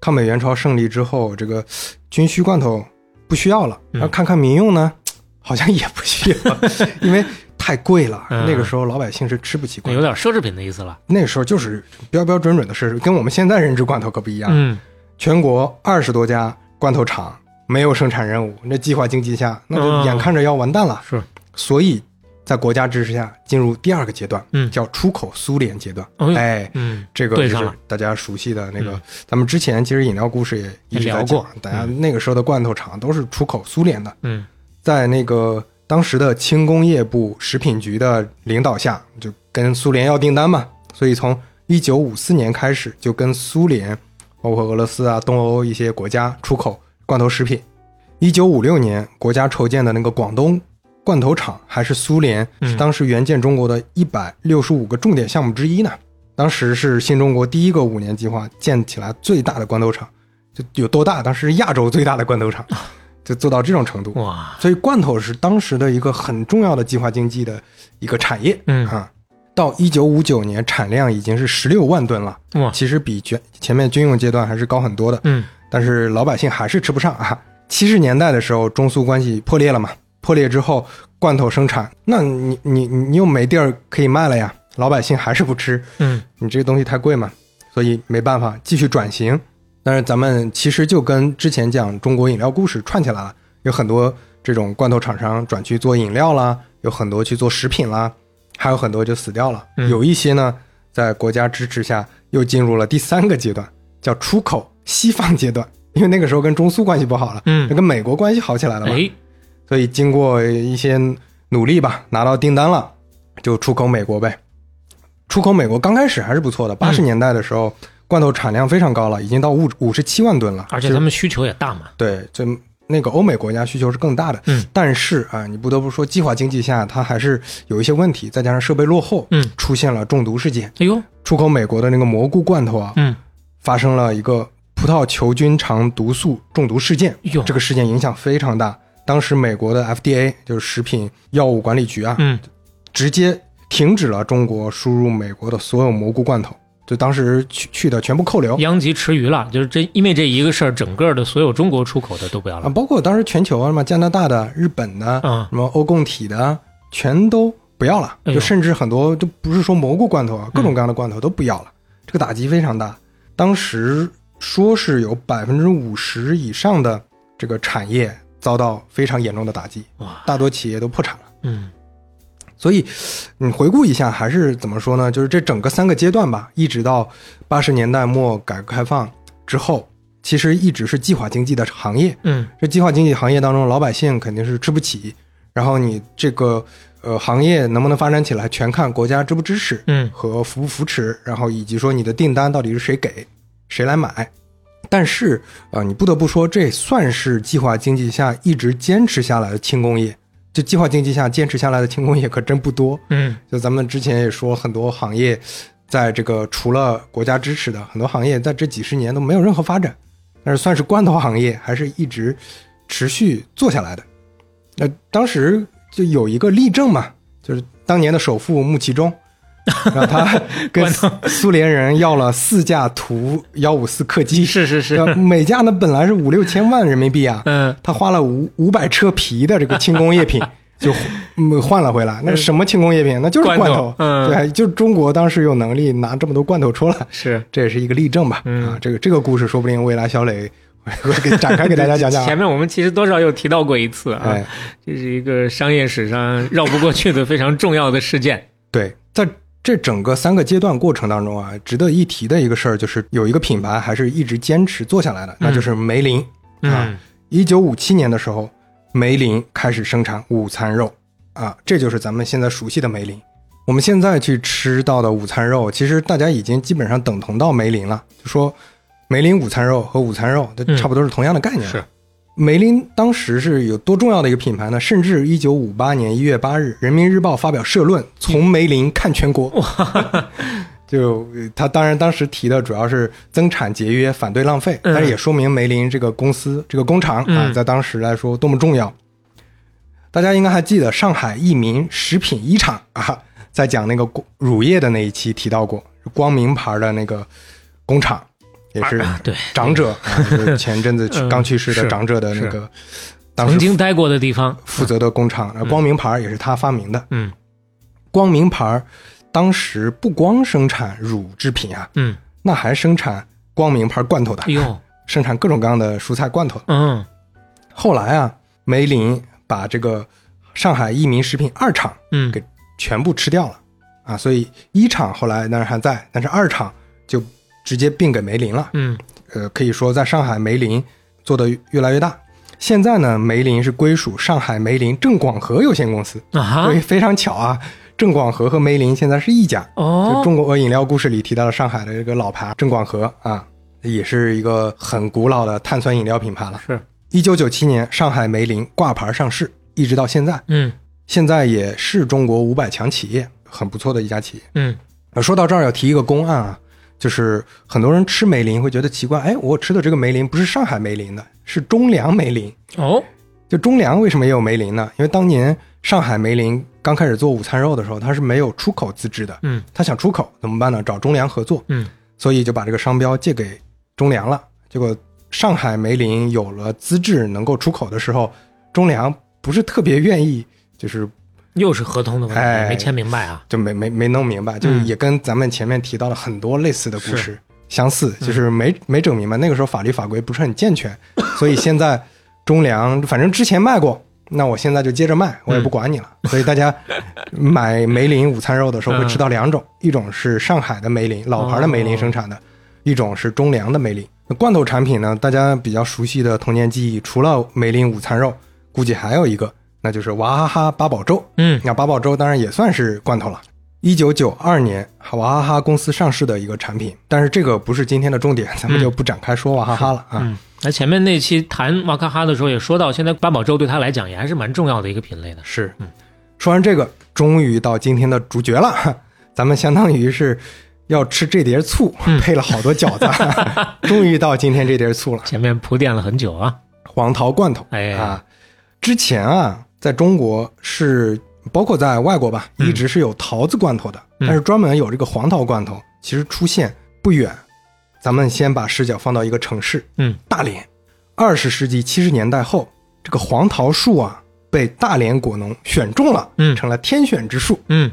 抗美援朝胜利之后，这个军需罐头不需要了，嗯然后看看民用呢，好像也不需要，因为太贵了。嗯那个时候老百姓是吃不起罐头，有点奢侈品的意思了。那个时候就是标标准准的是跟我们现在认知罐头可不一样。嗯，全国二十多家罐头厂没有生产任务，那计划经济下，那就嗯。眼看着要完蛋了。是，所以在国家支持下进入第二个阶段，嗯。叫出口苏联阶段。哎嗯，这个就是大家熟悉的那个，嗯。咱们之前其实饮料故事也一直聊过，大家那个时候的罐头厂都是出口苏联的，嗯。在那个当时的轻工业部食品局的领导下，就跟苏联要订单嘛，所以从一九五四年开始就跟苏联，包括俄罗斯啊、东欧一些国家出口罐头食品。一九五六年，国家筹建的那个广东罐头厂还是苏联当时援建中国的一百六十五个重点项目之一呢。当时是新中国第一个五年计划建起来最大的罐头厂，就有多大？当时是亚洲最大的罐头厂，就做到这种程度。哇，所以罐头是当时的一个很重要的计划经济的一个产业。嗯啊，到一九五九年产量已经是十六万吨了，哇，其实比前前面军用阶段还是高很多的。嗯但是老百姓还是吃不上啊。七十年代的时候，中苏关系破裂了嘛，破裂之后，罐头生产，那你你你你又没地儿可以卖了呀，老百姓还是不吃，嗯你这个东西太贵嘛，所以没办法继续转型。但是咱们其实就跟之前讲中国饮料故事串起来了，有很多这种罐头厂商转去做饮料啦，有很多去做食品啦，还有很多就死掉了。嗯有一些呢，在国家支持下又进入了第三个阶段，叫出口西方阶段。因为那个时候跟中苏关系不好了，嗯那跟美国关系好起来了嘛，哎，所以经过一些努力吧，拿到订单了，就出口美国呗。出口美国刚开始还是不错的，八十年代的时候，罐头产量非常高了，已经到五五十七万吨了，而且是他们需求也大嘛。对，就那个欧美国家需求是更大的。嗯，但是啊，你不得不说，计划经济下它还是有一些问题，再加上设备落后，嗯，出现了中毒事件。哎呦，出口美国的那个蘑菇罐头啊，嗯，发生了一个葡萄球菌肠毒素中毒事件。哟，这个事件影响非常大。当时美国的 FDA 就是食品药物管理局啊，嗯。直接停止了中国输入美国的所有蘑菇罐头，就当时去去的全部扣留。殃及池鱼了，就是这因为这一个事儿，整个的所有中国出口的都不要啊，了。包括当时全球啊，什么加拿大的、日本的、嗯。什么欧共体的，全都不要了，哎就甚至很多都不是说蘑菇罐头啊，各种各样的罐头都不要了，这个打击非常大。当时说是有百分之五十以上的这个产业遭到非常严重的打击，哇，大多企业都破产了。嗯所以，你回顾一下，还是怎么说呢？就是这整个三个阶段吧，一直到八十年代末改革开放之后，其实一直是计划经济的行业。嗯这计划经济行业当中，老百姓肯定是吃不起，然后你这个呃行业能不能发展起来，全看国家支不支持嗯和扶不扶持，然后以及说你的订单到底是谁给，谁来买。但是呃，你不得不说，这算是计划经济下一直坚持下来的轻工业。就计划经济下坚持下来的轻工业可真不多。嗯就咱们之前也说，很多行业在这个除了国家支持的很多行业，在这几十年都没有任何发展，但是算是罐头行业还是一直持续做下来的。那当时就有一个例证嘛，就是当年的首富穆其中，然后他 跟苏苏联人要了四架图幺五四客机，是是是呃每架呢本来是五六千万人民币啊，嗯，他花了五五百车皮的这个轻工业品 就嗯换了回来。那什么轻工业品？那就是罐头罐头。嗯对，就中国当时有能力拿这么多罐头出来，是这也是一个例证吧。嗯啊，这个这个故事说不定未来小磊会给展开给大家讲讲啊。前面我们其实多少有提到过一次啊，哎，这是一个商业史上绕不过去的非常重要的事件。对，在这整个三个阶段过程当中啊，值得一提的一个事儿就是有一个品牌还是一直坚持做下来的，那就是梅林啊。嗯一九五七年的时候，梅林开始生产午餐肉啊，这就是咱们现在熟悉的梅林。我们现在去吃到的午餐肉，其实大家已经基本上等同到梅林了。就说梅林午餐肉和午餐肉，它嗯差不多是同样的概念。是梅林当时是有多重要的一个品牌呢？甚至一九五八年一月八日，《人民日报》发表社论，从梅林看全国。就呃他当然当时提的主要是增产节约、反对浪费，嗯但是也说明梅林这个公司、这个工厂啊，嗯在当时来说多么重要。大家应该还记得上海益民食品一厂啊，在讲那个光乳业的那一期提到过，光明牌的那个工厂，也是啊对长者 啊，就是前阵子去嗯刚去世的长者的那个，当时曾经待过的地方，负责的工厂，呃光明牌也是他发明的。嗯光明牌当时不光生产乳制品啊，嗯，那还生产光明牌罐头的生产各种各样的蔬菜罐头。嗯后来啊，梅林把这个上海益民食品二厂嗯给全部吃掉了啊，所以一厂后来当然还在，但是二厂就直接并给梅林了。嗯呃，可以说在上海梅林做的越来越大。现在呢，梅林是归属上海梅林郑广和有限公司，啊哈所以非常巧啊，郑广和和梅林现在是一家。就哦，中国饮料故事里提到了上海的这个老牌郑广和啊，也是一个很古老的碳酸饮料品牌了。是一九九七年，上海梅林挂牌上市，一直到现在，嗯现在也是中国五百强企业，很不错的一家企业。嗯呃，说到这儿要提一个公案啊，就是很多人吃梅林会觉得奇怪，哎，我吃的这个梅林不是上海梅林的，是中粮梅林。哦就中粮为什么也有梅林呢？因为当年上海梅林刚开始做午餐肉的时候，它是没有出口资质的，嗯他想出口怎么办呢？找中粮合作，嗯所以就把这个商标借给中粮了。结果上海梅林有了资质能够出口的时候，中粮不是特别愿意，就是又是合同的问题，哎没签明白啊。就没没没弄明白，就也跟咱们前面提到了很多类似的故是事相似，就是没没整明白。那个时候法律法规不是很健全，所以现在中粮反正之前卖过，那我现在就接着卖，我也不管你了。所以大家买梅林午餐肉的时候会吃到两种，一种是上海的梅林老牌的梅林生产的，一种是中粮的梅林。那罐头产品呢，大家比较熟悉的童年记忆，除了梅林午餐肉，估计还有一个，那就是娃哈哈八宝粥。嗯那八宝粥当然也算是罐头了。一九九二年，娃哈哈公司上市的一个产品，但是这个不是今天的重点，咱们就不展开说娃哈哈了啊。嗯，那前面那期谈娃哈哈的时候也说到，现在八宝粥对他来讲也还是蛮重要的一个品类的。是，说完这个，终于到今天的主角了，咱们相当于是要吃这碟醋，配了好多饺子，终于到今天这碟醋了。前面铺垫了很久啊。黄桃罐头，哎啊，之前啊，在中国是包括在外国吧，嗯一直是有桃子罐头的，嗯但是专门有这个黄桃罐头，其实出现不远。咱们先把视角放到一个城市，嗯，大连。二十世纪七十年代后，这个黄桃树啊，被大连果农选中了，嗯成了天选之树。嗯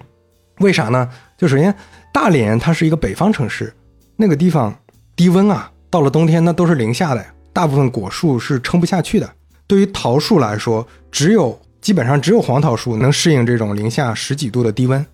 为啥呢？就首先，大连它是一个北方城市，那个地方低温啊，到了冬天那都是零下的呀，大部分果树是撑不下去的。对于桃树来说，只有基本上只有黄桃树能适应这种零下十几度的低温，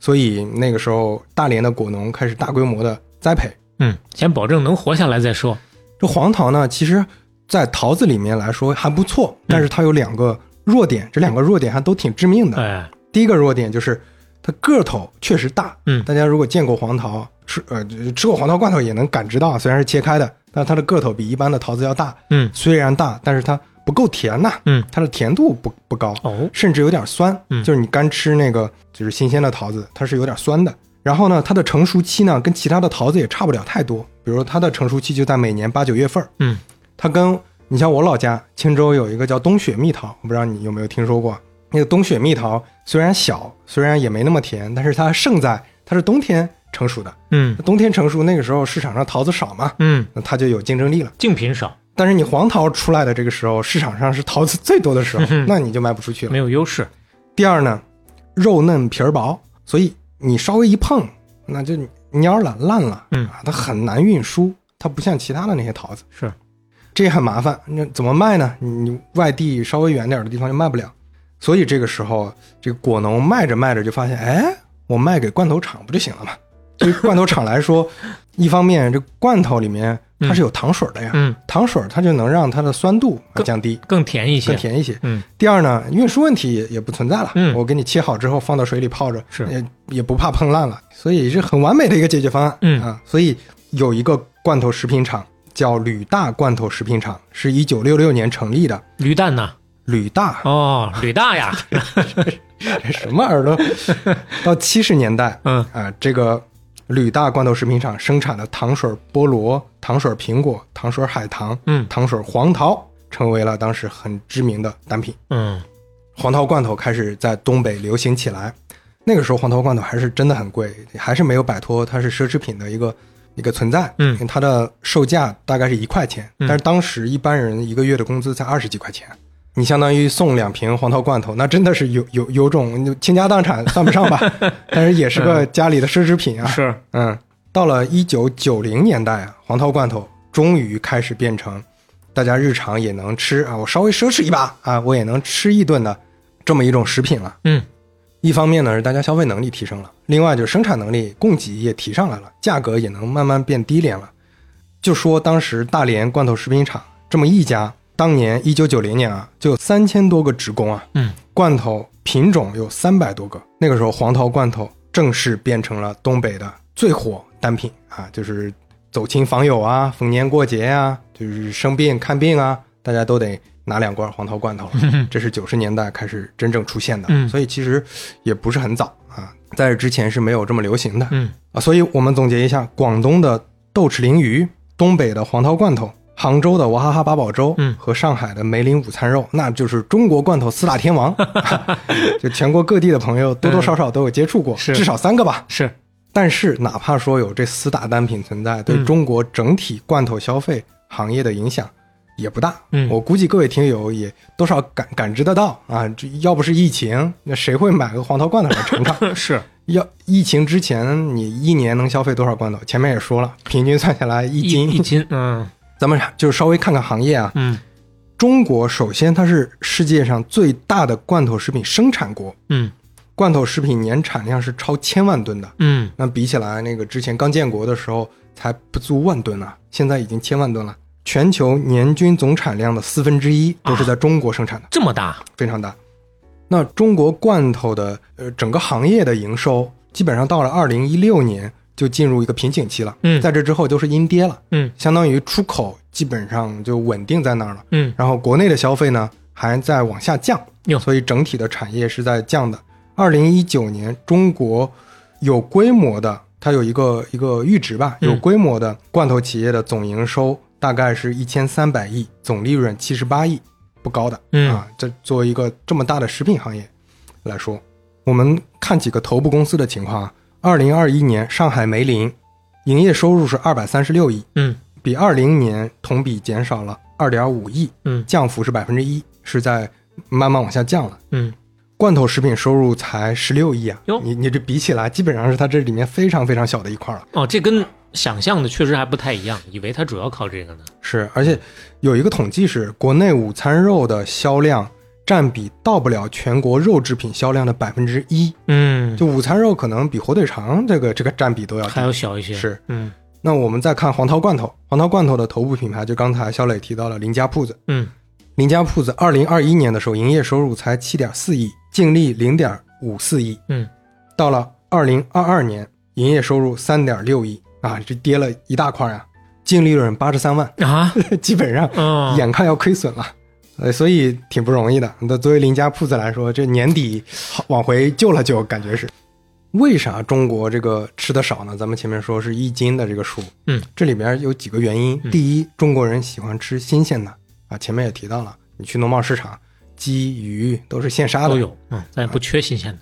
所以那个时候大连的果农开始大规模的栽培。嗯，先保证能活下来再说。这黄桃呢，其实，在桃子里面来说还不错，但是它有两个弱点，这两个弱点还都挺致命的。哎，第一个弱点就是它个头确实大，嗯大家如果见过黄桃，吃呃吃过黄桃罐头也能感知到，虽然是切开的，但它的个头比一般的桃子要大。嗯虽然大，但是它不够甜呐、嗯，它的甜度不不高，哦，甚至有点酸。嗯就是你干吃那个就是新鲜的桃子，它是有点酸的。然后呢，它的成熟期呢跟其他的桃子也差不了太多，比如它的成熟期就在每年八九月份儿。嗯，它跟你像我老家青州有一个叫冬雪蜜桃，我不知道你有没有听说过。那个冬雪蜜桃虽然小，虽然也没那么甜，但是它胜在它是冬天成熟的。嗯冬天成熟，那个时候市场上桃子少嘛，嗯，那它就有竞争力了。竞品少，但是你黄桃出来的这个时候，市场上是桃子最多的时候，那你就卖不出去了没。有优势。第二呢，肉嫩皮儿薄，所以你稍微一碰，那就蔫了烂了，嗯啊，它很难运输，它不像其他的那些桃子，是，这也很麻烦。那怎么卖呢？你你外地稍微远点的地方就卖不了，所以这个时候，这个果农卖着卖着就发现，哎，我卖给罐头厂不就行了吗？对于罐头厂来说，一方面这罐头里面它是有糖水的呀，嗯，糖水它就能让它的酸度降低，更甜一些。更甜一些。嗯，第二呢，运输问题也也不存在了。嗯我给你切好之后放到水里泡着，是也也不怕碰烂了，所以是很完美的一个解决方案。嗯啊，所以有一个罐头食品厂叫吕大罐头食品厂，是一九六六年成立的。驴蛋呢，吕大哦，吕大呀，这 什么耳朵？到七十年代，嗯啊，这个吕大罐头食品厂生产的糖水菠萝、糖水苹果、糖水海棠、嗯糖水黄桃，成为了当时很知名的单品。嗯黄桃罐头开始在东北流行起来。那个时候黄桃罐头还是真的很贵，还是没有摆脱它是奢侈品的一个一个存在。嗯它的售价大概是一块钱，嗯但是当时一般人一个月的工资才二十几块钱，你相当于送两瓶黄桃罐头，那真的是有有有种倾家荡产算不上吧，但是也是个家里的奢侈品啊。是，嗯，到了一九九零年代啊，黄桃罐头终于开始变成大家日常也能吃啊，我稍微奢侈一把啊，我也能吃一顿的这么一种食品了。嗯一方面呢是大家消费能力提升了，另外就是生产能力、供给也提上来了，价格也能慢慢变低廉了。就说当时大连罐头食品厂这么一家，当年一九九零年啊，就有三千多个职工啊，嗯，罐头品种有三百多个。那个时候黄桃罐头正式变成了东北的最火单品啊，就是走亲访友啊、逢年过节啊，就是生病看病啊，大家都得拿两罐黄桃罐头了。这是九十年代开始真正出现的，嗯所以其实也不是很早啊，在这之前是没有这么流行的。嗯啊，所以我们总结一下：广东的豆豉鲮鱼，东北的黄桃罐头，杭州的娃哈哈八宝粥，嗯和上海的梅林午餐肉，那就是中国罐头四大天王。就全国各地的朋友多多少少都有接触过，至少三个吧。是，但是哪怕说有这四大单品存在，对嗯中国整体罐头消费行业的影响也不大。嗯我估计各位听友也多少感感知得到啊，这要不是疫情，那谁会买个黄桃罐头来尝尝？是，要疫情之前，你一年能消费多少罐头？前面也说了，平均算下来一一斤。一斤，嗯咱们就稍微看看行业啊。嗯中国首先它是世界上最大的罐头食品生产国，嗯罐头食品年产量是超千万吨的。嗯那比起来，那个之前刚建国的时候才不足万吨啊，现在已经千万吨了。全球年均总产量的四分之一都是在中国生产的，这么大，非常大。那中国罐头的呃整个行业的营收，基本上到了二零一六年就进入一个瓶颈期了。嗯在这之后都是阴跌了，嗯相当于出口基本上就稳定在那儿了。嗯然后国内的消费呢还在往下降哟，所以整体的产业是在降的。二零一九年，中国有规模的，它有一个一个阈值吧，嗯有规模的罐头企业的总营收大概是一千三百亿，总利润七十八亿，不高的。嗯啊，这作为一个这么大的食品行业来说，我们看几个头部公司的情况啊。二零二一年，上海梅林营业收入是二百三十六亿，嗯比二零年同比减少了二点五亿，嗯降幅是百分之一，是在慢慢往下降了。嗯罐头食品收入才十六亿啊哟，你你这比起来，基本上是它这里面非常非常小的一块了。哦，这跟想象的确实还不太一样，以为它主要靠这个呢。是，而且有一个统计是，国内午餐肉的销量占比到不了全国肉制品销量的百分之一，嗯，就午餐肉可能比火腿肠这个这个占比都要还。要小一些。是，嗯。那我们再看黄桃罐头，黄桃罐头的头部品牌就刚才肖磊提到了林家铺子，嗯。林家铺子二零二一年的时候，营业收入才七点四亿，净利零点五四亿。嗯，到了二零二二年，营业收入三点六亿。啊，这跌了一大块啊，净利润八十三万，啊，基本上嗯，眼看要亏损了。呃，所以挺不容易的。那作为林家铺子来说，这年底往回救了救，感觉是。为啥中国这个吃的少呢？咱们前面说是一斤的这个数，嗯，这里边有几个原因。嗯第一，中国人喜欢吃新鲜的啊，前面也提到了，你去农贸市场，鸡、鱼都是现杀的，都有，嗯，咱也不缺新鲜的。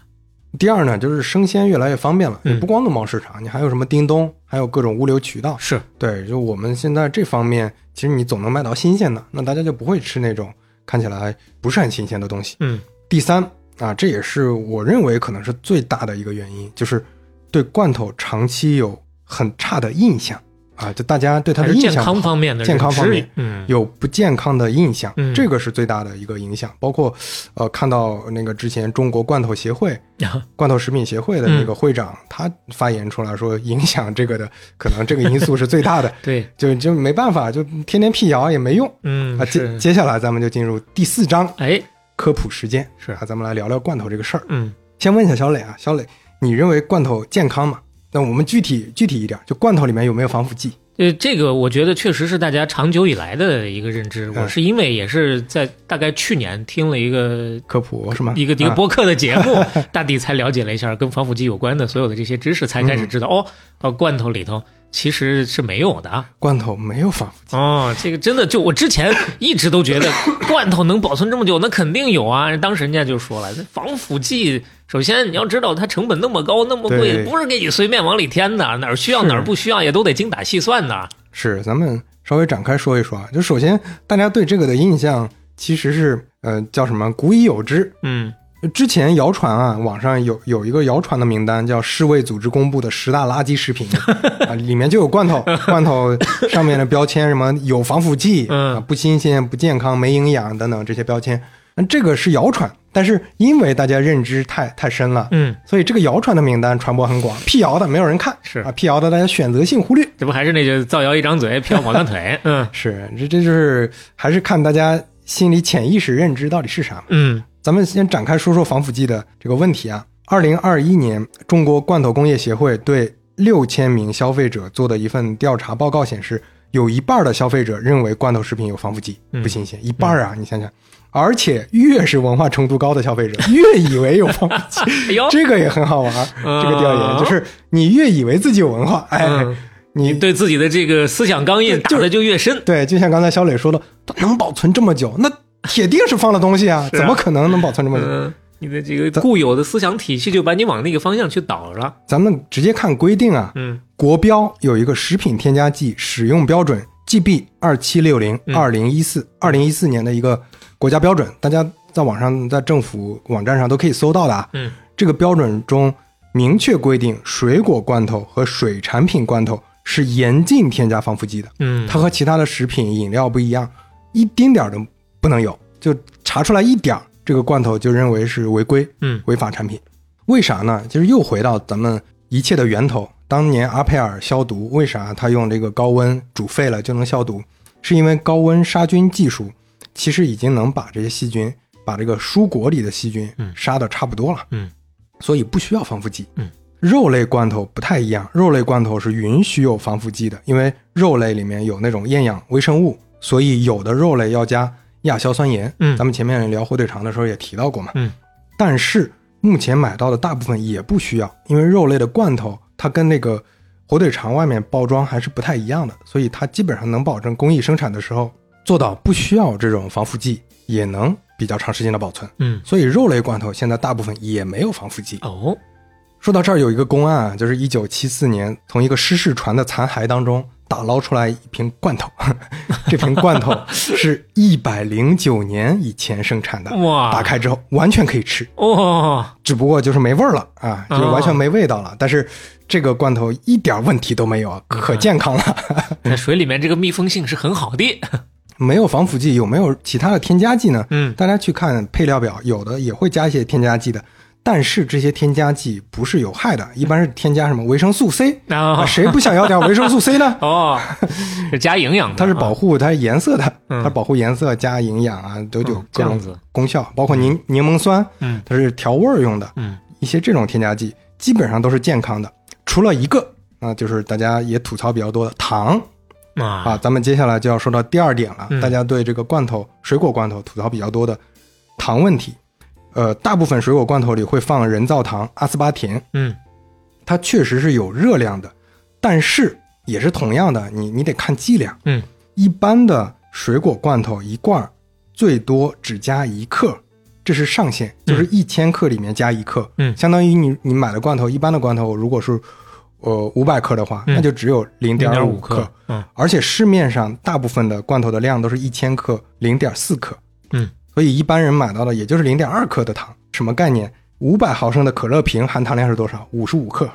第二呢，就是生鲜越来越方便了，不光农贸市场，你还有什么叮咚，还有各种物流渠道。是，对，就我们现在这方面，其实你总能买到新鲜的，那大家就不会吃那种看起来不是很新鲜的东西。嗯第三啊，这也是我认为可能是最大的一个原因，就是对罐头长期有很差的印象啊，就大家对它的印象方面的健康方面，嗯，有不健康的印象，嗯这个是最大的一个影响。包括呃，看到那个之前中国罐头协会、罐头食品协会的那个会长，他发言出来说，影响这个的可能这个因素是最大的，对，就就没办法，就天天辟谣也没用。嗯啊，接，接下来咱们就进入第四章哎，科普时间，是啊，咱们来聊聊罐头这个事儿。嗯先问一下小磊啊，小磊，你认为罐头健康吗？那我们具体具体一点，就罐头里面有没有防腐剂？呃，这个我觉得确实是大家长久以来的一个认知。嗯我是因为也是在大概去年听了一个科普是吗？一个一个啊播客的节目，大抵才了解了一下跟防腐剂有关的所有的这些知识，才开始知道、哦，哦，罐头里头其实是没有的啊。罐头没有防腐剂。哦，这个真的就我之前一直都觉得 罐头能保存这么久，那肯定有啊。当时人家就说了，这防腐剂，首先你要知道它成本那么高，那么贵，不是给你随便往里添的，哪儿需要哪儿不需要也都得精打细算的。是，咱们稍微展开说一说啊。就首先，大家对这个的印象其实是，呃，叫什么？古已有之。嗯之前谣传啊，网上有有一个谣传的名单，叫世卫组织公布的十大垃圾食品 啊，里面就有罐头，罐头上面的标签什么有防腐剂，嗯啊，不新鲜、不健康、没营养等等这些标签。那这个是谣传，但是因为大家认知太太深了，嗯，所以这个谣传的名单传播很广，辟谣的没有人看，是啊，辟谣的大家选择性忽略。这不还是那句造谣一张嘴，辟谣跑断腿。嗯是，这这就是还是看大家心里潜意识认知到底是啥。嗯咱们先展开说说防腐剂的这个问题啊。二零二一年，中国罐头工业协会对六千名消费者做的一份调查报告显示，有一半的消费者认为罐头食品有防腐剂，嗯不新鲜。一半啊，你想想，而且越是文化程度高的消费者，越以为有防腐剂。哎呦，这个也很好玩儿，这个调研就是你越以为自己有文化，哎，嗯你对自己的这个思想钢印打的就越深。对，就像刚才小磊说的，它能保存这么久，那铁定是放了东西啊，啊怎么可能能保存这么久？嗯，你的这个固有的思想体系就把你往那个方向去导了。咱们直接看规定啊，嗯国标有一个食品添加剂使用标准 GB 二七六零嗯二零一四二零一四年的一个国家标准，大家在网上在政府网站上都可以搜到的啊。嗯这个标准中明确规定，水果罐头和水产品罐头是严禁添加防腐剂的。嗯，它和其他的食品饮料不一样，一丁点儿都不能有，就查出来一点儿，这个罐头就认为是违规，嗯违法产品。为啥呢？就是又回到咱们一切的源头。当年阿佩尔消毒，为啥他用这个高温煮沸了就能消毒？是因为高温杀菌技术其实已经能把这些细菌，把这个蔬果里的细菌嗯杀的差不多了，嗯，所以不需要防腐剂。嗯，肉类罐头不太一样，肉类罐头是允许有防腐剂的，因为肉类里面有那种厌氧微生物，所以有的肉类要加亚硝酸盐。嗯咱们前面聊火腿肠的时候也提到过嘛。嗯，但是目前买到的大部分也不需要，因为肉类的罐头它跟那个火腿肠外面包装还是不太一样的，所以它基本上能保证工艺生产的时候做到不需要这种防腐剂，也能比较长时间的保存。嗯。所以肉类罐头现在大部分也没有防腐剂。哦。说到这儿，有一个公案啊，就是一九七四年从一个失事船的残骸当中打捞出来一瓶罐头，这瓶罐头 是一百零九年以前生产的，哇。打开之后完全可以吃，哦只不过就是没味儿了啊，就完全没味道了。但是这个罐头一点问题都没有啊，可健康了，在水里面这个密封性是很好的。没有防腐剂，有没有其他的添加剂呢？嗯。大家去看配料表，有的也会加一些添加剂的。但是这些添加剂不是有害的，一般是添加什么维生素 C 谁不想要点维生素 C 呢？哦，是加营养的，它是保护它颜色的，嗯。它保护颜色加营养啊，都有各种功效，包括柠柠檬酸，嗯。它是调味儿用的，嗯。一些这种添加剂基本上都是健康的，除了一个啊，就是大家也吐槽比较多的糖啊。啊咱们接下来就要说到第二点了，嗯大家对这个罐头水果罐头吐槽比较多的糖问题。呃，大部分水果罐头里会放人造糖阿斯巴甜，嗯它确实是有热量的，但是也是同样的，你你得看剂量。嗯，一般的水果罐头一罐儿最多只加一克，这是上限，就是一千克里面加一克，嗯相当于你你买的罐头，一般的罐头如果是呃五百克的话，那就只有零点五克嗯。而且市面上大部分的罐头的量都是一千克零点四克，嗯，所以一般人买到的也就是零点二克的糖，什么概念？五百毫升的可乐瓶含糖量是多少？五十五克，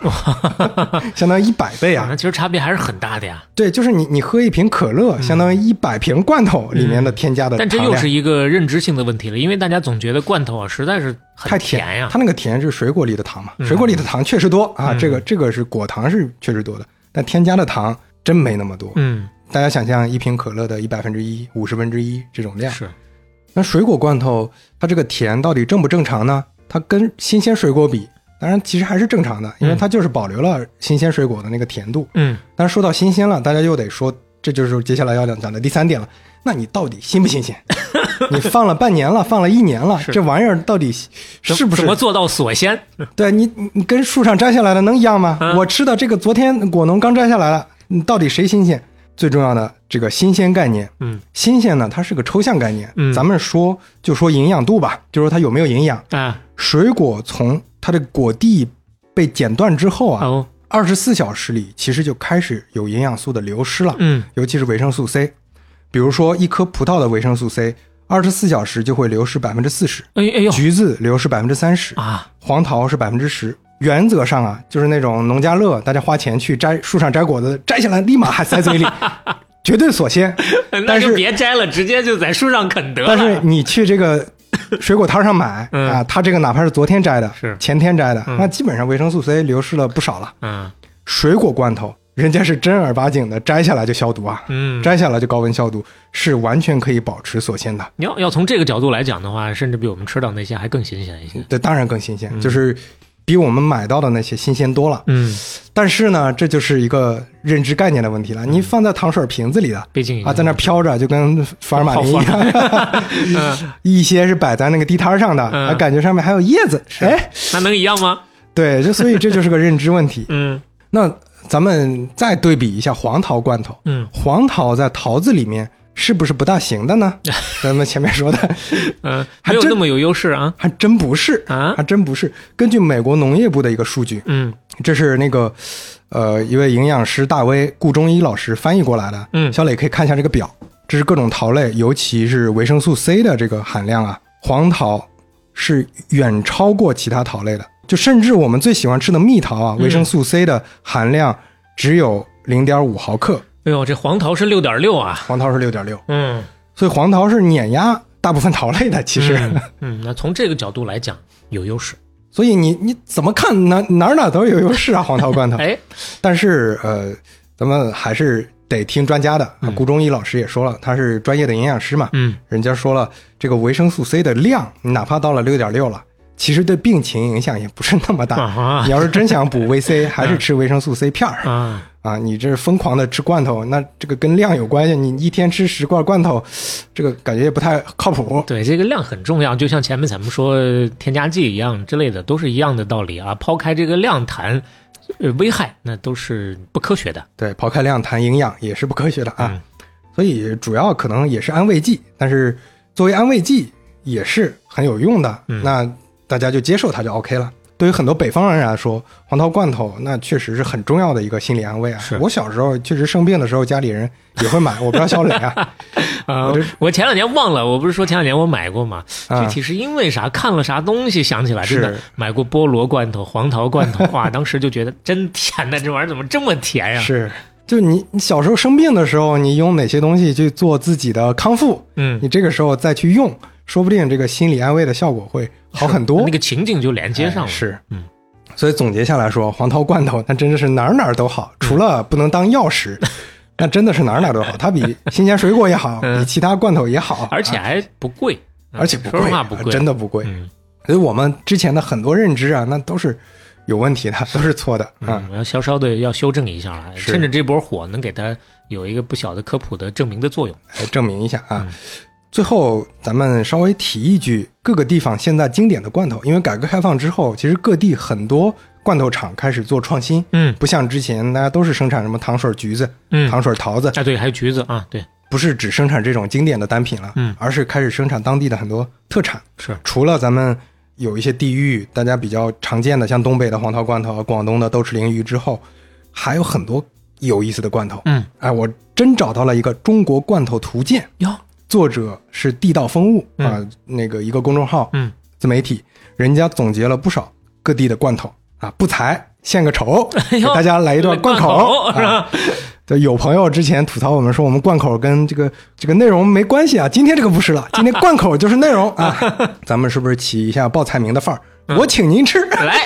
相当于一百倍啊！那其实差别还是很大的呀。对，就是你你喝一瓶可乐，相当于一百瓶罐头里面的添加的嗯但。这又是一个认知性的问题了，因为大家总觉得罐头啊实在是很太甜呀。它那个甜是水果里的糖嘛，嗯水果里的糖确实多啊，嗯这个这个是果糖是确实多的，但添加的糖真没那么多。嗯，大家想象一瓶可乐的一百分之一、五十分之一这种量，是，那水果罐头它这个甜到底正不正常呢？它跟新鲜水果比，当然其实还是正常的，因为它就是保留了新鲜水果的那个甜度。嗯，但是说到新鲜了，大家又得说，这就是接下来要讲的第三点了。那你到底新不新鲜？你放了半年了，放了一年了，这玩意儿到底是不是怎么做到锁鲜？对你，你你跟树上摘下来的能一样吗？嗯我吃的这个昨天果农刚摘下来了，你到底谁新鲜？最重要的这个新鲜概念，嗯新鲜呢，它是个抽象概念。嗯咱们说就说营养度吧，就说它有没有营养。啊水果从它的果蒂被剪断之后啊，哦二十四小时里其实就开始有营养素的流失了，嗯尤其是维生素 C。比如说一颗葡萄的维生素 C，二十四小时就会流失百分之四十，哎哎呦橘子流失百分之三十，啊黄桃是百分之十。原则上啊，就是那种农家乐，大家花钱去摘树上摘果子，摘下来立马还塞嘴里，绝对锁鲜。但是别摘了，直接就在树上啃得了。但是你去这个水果摊上买、嗯啊，他这个哪怕是昨天摘的，是前天摘的，嗯那基本上维生素 C 流失了不少了。嗯水果罐头，人家是正儿八经的摘下来就消毒啊，嗯，摘下来就高温消毒，是完全可以保持锁鲜的。你要要从这个角度来讲的话，甚至比我们吃到那些还更新鲜一些。对当然更新鲜，就是比我们买到的那些新鲜多了。嗯，但是呢，这就是一个认知概念的问题了。你放在糖水瓶子里的毕竟啊，在那飘着，就跟福尔马林一样。一些是摆在那个地摊上的，感觉上面还有叶子。哎，那能一样吗？对，就所以这就是个认知问题。嗯那咱们再对比一下黄桃罐头，嗯黄桃在桃子里面是不是不大行的呢？咱们前面说的，嗯，还有那么有优势啊。还真不是啊还真不是。根据美国农业部的一个数据，嗯这是那个呃一位营养师大威顾中医老师翻译过来的。嗯小磊可以看一下这个表，这是各种桃类，尤其是维生素 C 的这个含量啊，黄桃是远超过其他桃类的。就甚至我们最喜欢吃的蜜桃啊，嗯维生素 C 的含量只有零点五毫克，哎呦，这黄桃是六点六啊。黄桃是六点六，嗯，所以黄桃是碾压大部分桃类的。其实，嗯嗯，那从这个角度来讲有优势。所以你你怎么看哪哪儿哪儿都有优势啊，黄桃罐头。哎，但是呃，咱们还是得听专家的。顾中医老师也说了，他是专业的营养师嘛，嗯人家说了，这个维生素 C 的量，你哪怕到了六点六了，其实对病情影响也不是那么大。啊你要是真想补 维 C，还是吃维生素 C 片儿啊，啊！你这是疯狂的吃罐头，那这个跟量有关系。你一天吃十罐罐头，这个感觉也不太靠谱。对，这个量很重要，就像前面咱们说添加剂一样之类的，都是一样的道理啊。抛开这个量谈，呃，危害那都是不科学的。对，抛开量谈营养也是不科学的啊。嗯所以主要可能也是安慰剂，但是作为安慰剂也是很有用的。嗯那大家就接受它就 OK 了。对于很多北方人来说，黄桃罐头那确实是很重要的一个心理安慰啊。我小时候确实生病的时候，家里人也会买，我不知道小磊啊，啊我，我前两年忘了，我不是说前两年我买过吗？啊具体是因为啥？看了啥东西想起来，真的是买过菠萝罐头、黄桃罐头，哇，当时就觉得真甜呐，这玩意儿怎么这么甜呀？是。就你你小时候生病的时候，你用哪些东西去做自己的康复？嗯你，这个时候再去用，说不定这个心理安慰的效果会好很多。那个情景就连接上了。哎是，嗯，所以总结下来说，黄桃罐头那真的是哪儿哪儿都好，除了不能当药食，那真的是哪儿哪儿都好。它比新鲜水果也好，嗯比其他罐头也好，啊而且还不贵，而且不贵，说实话不贵，真的不贵。嗯所以我们之前的很多认知啊，那都是有问题的，都是错的啊。嗯，要稍稍的要修正一下了，趁着这波火，能给它有一个不小的科普的证明的作用。来证明一下啊。嗯最后，咱们稍微提一句，各个地方现在经典的罐头，因为改革开放之后，其实各地很多罐头厂开始做创新，嗯。不像之前大家都是生产什么糖水橘子、嗯，糖水桃子，啊对，还有橘子啊，对，不是只生产这种经典的单品了，嗯。而是开始生产当地的很多特产。是。除了咱们有一些地域大家比较常见的，像东北的黄桃罐头、广东的豆豉鲮鱼之后，还有很多有意思的罐头。嗯，哎，我真找到了一个中国罐头图鉴，哟，作者是地道风物嗯。啊，那个一个公众号，嗯，自媒体，人家总结了不少各地的罐头啊，不才献个丑，给大家来一段罐口是吧？有朋友之前吐槽我们说我们贯口跟这个这个内容没关系啊，今天这个不是了，今天贯口就是内容啊，咱们是不是起一下报菜名的范儿？嗯。我请您吃。来，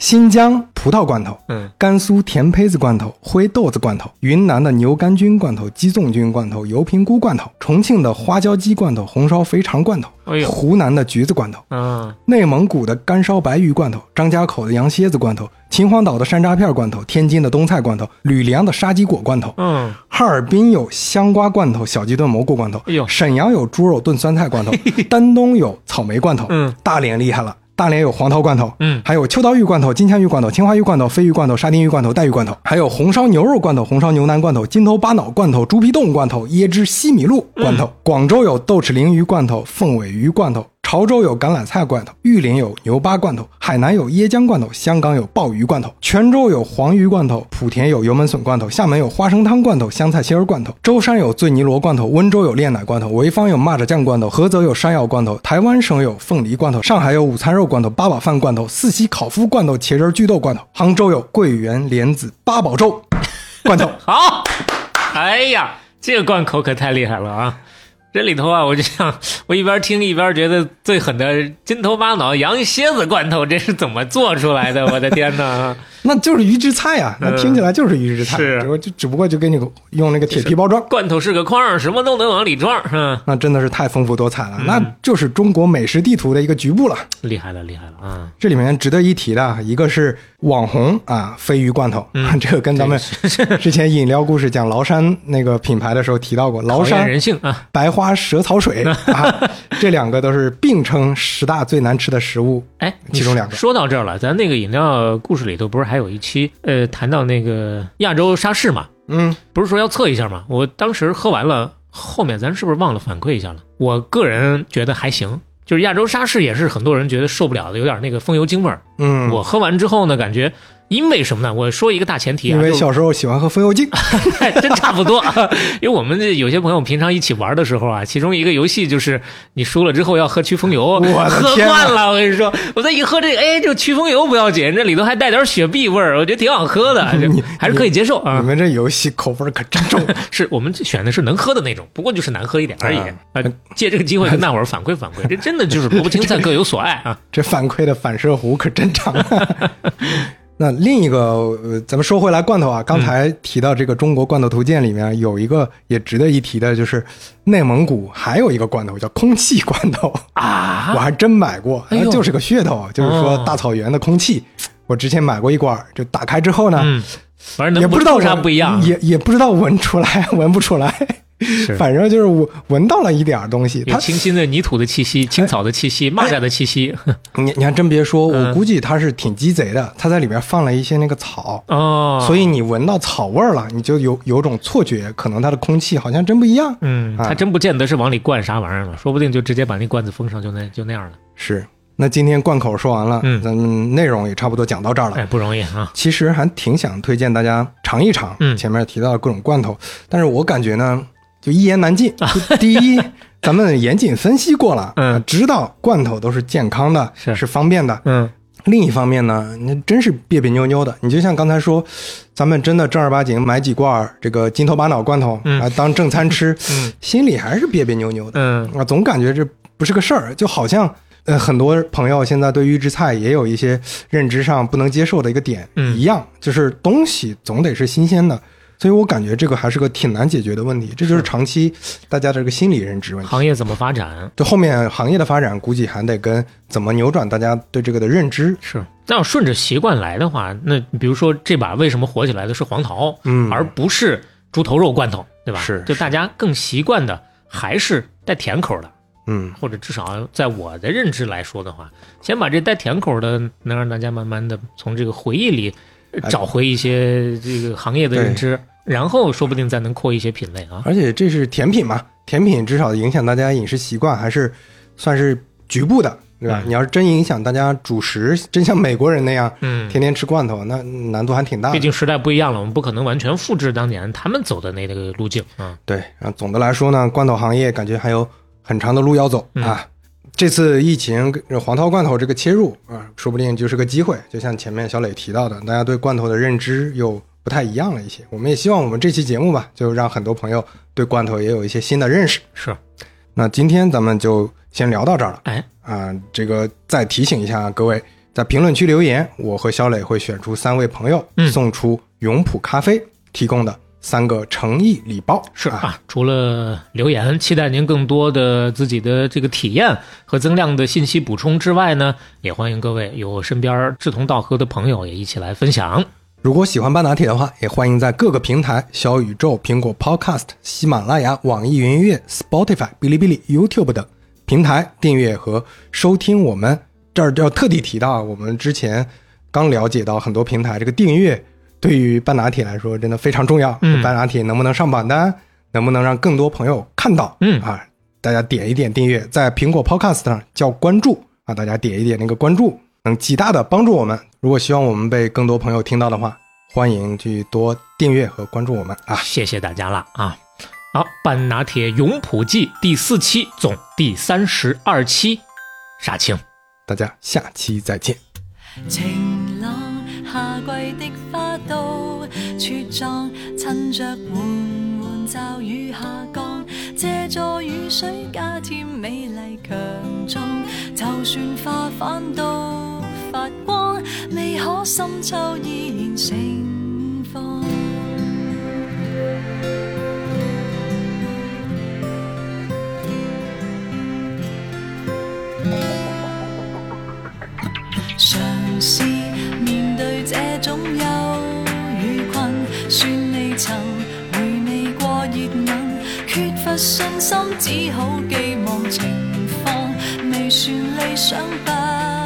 新疆葡萄罐头，嗯，甘肃甜胚子罐头、灰豆子罐头，云南的牛肝菌罐头、鸡枞菌罐头、油平菇罐头，重庆的花椒鸡罐头、红烧肥肠罐头，哎呦。湖南的橘子罐头，嗯，内蒙古的干烧白鱼罐头，张家口的羊蝎子罐头，秦皇岛的山楂片罐头，天津的冬菜罐头，吕梁的沙棘果罐头，嗯，哈尔滨有香瓜罐头、小鸡炖蘑菇罐头，哎呦。沈阳有猪肉炖酸菜罐头，丹东有草莓罐头，嗯，大连厉害了。大连有黄桃罐头，嗯还有秋刀鱼罐头、金枪鱼罐头、青花鱼罐头、鲱鱼罐头、沙丁鱼罐头、带鱼罐头，还有红烧牛肉罐头、红烧牛腩罐头、金头巴脑罐头、猪皮冻罐头、椰汁西米露罐头。广州有豆豉鲮鱼罐头、凤尾鱼罐头。潮州有橄榄菜罐头，玉林有牛巴罐头，海南有椰浆罐头，香港有鲍鱼罐头，泉州有黄鱼罐头，莆田有油焖笋罐头，厦门有花生汤罐头、香菜切儿罐头，舟山有醉泥螺罐头，温州有炼奶罐头，潍坊有蚂蚱酱罐头，菏泽有山药罐头，台湾省有凤梨罐头，上海有午餐肉罐头、八宝饭罐头，四喜烤麸罐头、茄仁巨豆罐头，杭州有桂圆莲子八宝粥罐头。好，哎呀，这个罐口可太厉害了啊！这里头啊，我就想，我一边听一边觉得最狠的金头巴脑羊蝎子罐头，这是怎么做出来的？我的天哪！那就是预制菜啊、那听起来就是预制菜，是只不过就只不过就给你用那个铁皮包装。罐头是个筐，什么都能往里装，嗯，那真的是太丰富多彩了，那就是中国美食地图的一个局部了。厉害了，厉害了啊！这里面值得一提的，一个是网红啊鲱鱼罐头，这个跟咱们 之前饮料故事讲崂山那个品牌的时候提到过，崂山人性啊！白花蛇草水啊，这两个都是并称十大最难吃的食物。哎，其中两个说到这儿了，咱那个饮料故事里头不是还有一期呃谈到那个亚洲沙士嘛？嗯，不是说要测一下吗？我当时喝完了，后面咱是不是忘了反馈一下了？我个人觉得还行，就是亚洲沙士也是很多人觉得受不了的，有点那个风油精味儿。嗯，我喝完之后呢，感觉因为什么呢？我说一个大前提啊，因为小时候喜欢喝风油精，哎，真差不多。因为我们这有些朋友平常一起玩的时候啊，其中一个游戏就是你输了之后要喝驱风油，我喝惯了。我跟你说，我再一喝这个，哎，这驱风油不要紧，这里头还带点雪碧味儿，我觉得挺好喝的，还是可以接受啊你。们这游戏口味可真重。是我们选的是能喝的那种，不过就是难喝一点而已。啊啊，借这个机会跟大伙儿反馈反馈，这真的就是萝卜青菜各有所爱啊。这反馈的反射弧可真长。那另一个，呃，咱们说回来罐头啊，刚才提到这个中国罐头图鉴里面有一个也值得一提的，就是内蒙古还有一个罐头叫空气罐头。啊？我还真买过，就是个噱头，就是说哦大草原的空气。我之前买过一罐，就打开之后呢，嗯，反正能也不知道啥不一样。也也不知道闻出来，闻不出来，是反正就是我闻到了一点儿东西。它有清新的泥土的气息、青草的气息、蚂蚱的气息。你你还真别说，我嗯估计它是挺鸡贼的，它在里边放了一些那个草，哦，所以你闻到草味儿了，你就有有种错觉，可能它的空气好像真不一样。嗯，啊他真不见得是往里灌啥玩意儿了，说不定就直接把那罐子封上，就那就那样了。是，那今天贯口说完了，嗯咱们内容也差不多讲到这儿了。哎，不容易啊。其实还挺想推荐大家尝一尝，嗯前面提到的各种罐头，但是我感觉呢，就一言难尽。就第一，咱们严谨分析过了，嗯知道罐头都是健康的，是方便的。嗯另一方面呢，那真是别别扭扭的。你就像刚才说，咱们真的正儿八经买几罐这个金头巴脑罐头嗯啊当正餐吃，嗯心里还是别别扭扭的嗯啊，总感觉这不是个事儿，就好像。呃，很多朋友现在对预制菜也有一些认知上不能接受的一个点，嗯一样，就是东西总得是新鲜的，所以我感觉这个还是个挺难解决的问题，这就是长期大家的这个心理认知问题。行业怎么发展？就后面行业的发展，估计还得跟怎么扭转大家对这个的认知是，那要顺着习惯来的话，那比如说这把为什么火起来的是黄桃，嗯而不是猪头肉罐头，对吧？是就大家更习惯的还是带甜口的，嗯，或者至少在我的认知来说的话，先把这带甜口的，能让大家慢慢的从这个回忆里找回一些这个行业的认知。然后说不定再能扩一些品类啊。而且这是甜品嘛，甜品至少影响大家饮食习惯还是算是局部的，对吧？嗯你要是真影响大家主食，真像美国人那样嗯，天天吃罐头，那难度还挺大的。毕竟时代不一样了，我们不可能完全复制当年他们走的那个路径啊。对，然后总的来说呢，罐头行业感觉还有很长的路要走、嗯啊。这次疫情黄桃罐头这个切入啊，说不定就是个机会。就像前面小磊提到的，大家对罐头的认知又不太一样了一些。我们也希望我们这期节目吧，就让很多朋友对罐头也有一些新的认识。是，那今天咱们就先聊到这儿了哎，啊。这个再提醒一下各位，在评论区留言，我和小磊会选出三位朋友，嗯送出永璞咖啡提供的三个诚意礼包。啊，是啊，除了留言，期待您更多的自己的这个体验和增量的信息补充之外呢，也欢迎各位有身边志同道合的朋友也一起来分享。如果喜欢半拿铁的话，也欢迎在各个平台小宇宙、苹果 Podcast、喜马拉雅、网易云音乐、Spotify、哔哩哔哩、YouTube 等平台订阅和收听我们。这儿要特地提到，我们之前刚了解到很多平台这个订阅对于半拿铁来说真的非常重要。嗯半拿铁能不能上榜单，能不能让更多朋友看到？嗯啊，大家点一点订阅，在苹果 Podcast 上叫关注啊，大家点一点那个关注，能极大的帮助我们。如果希望我们被更多朋友听到的话，欢迎去多订阅和关注我们啊！谢谢大家了啊！好，半拿铁永普记第四期总第三十二期，杀青。大家下期再见。晴茁壮，趁着緩緩驟雨下降，借助雨水加添美麗強壯。就算花瓣都發光，未可深秋依然盛放。嘗試面對這種憂，算未曾回味过热吻，缺乏信心，只好寄望情况未算理想，吧。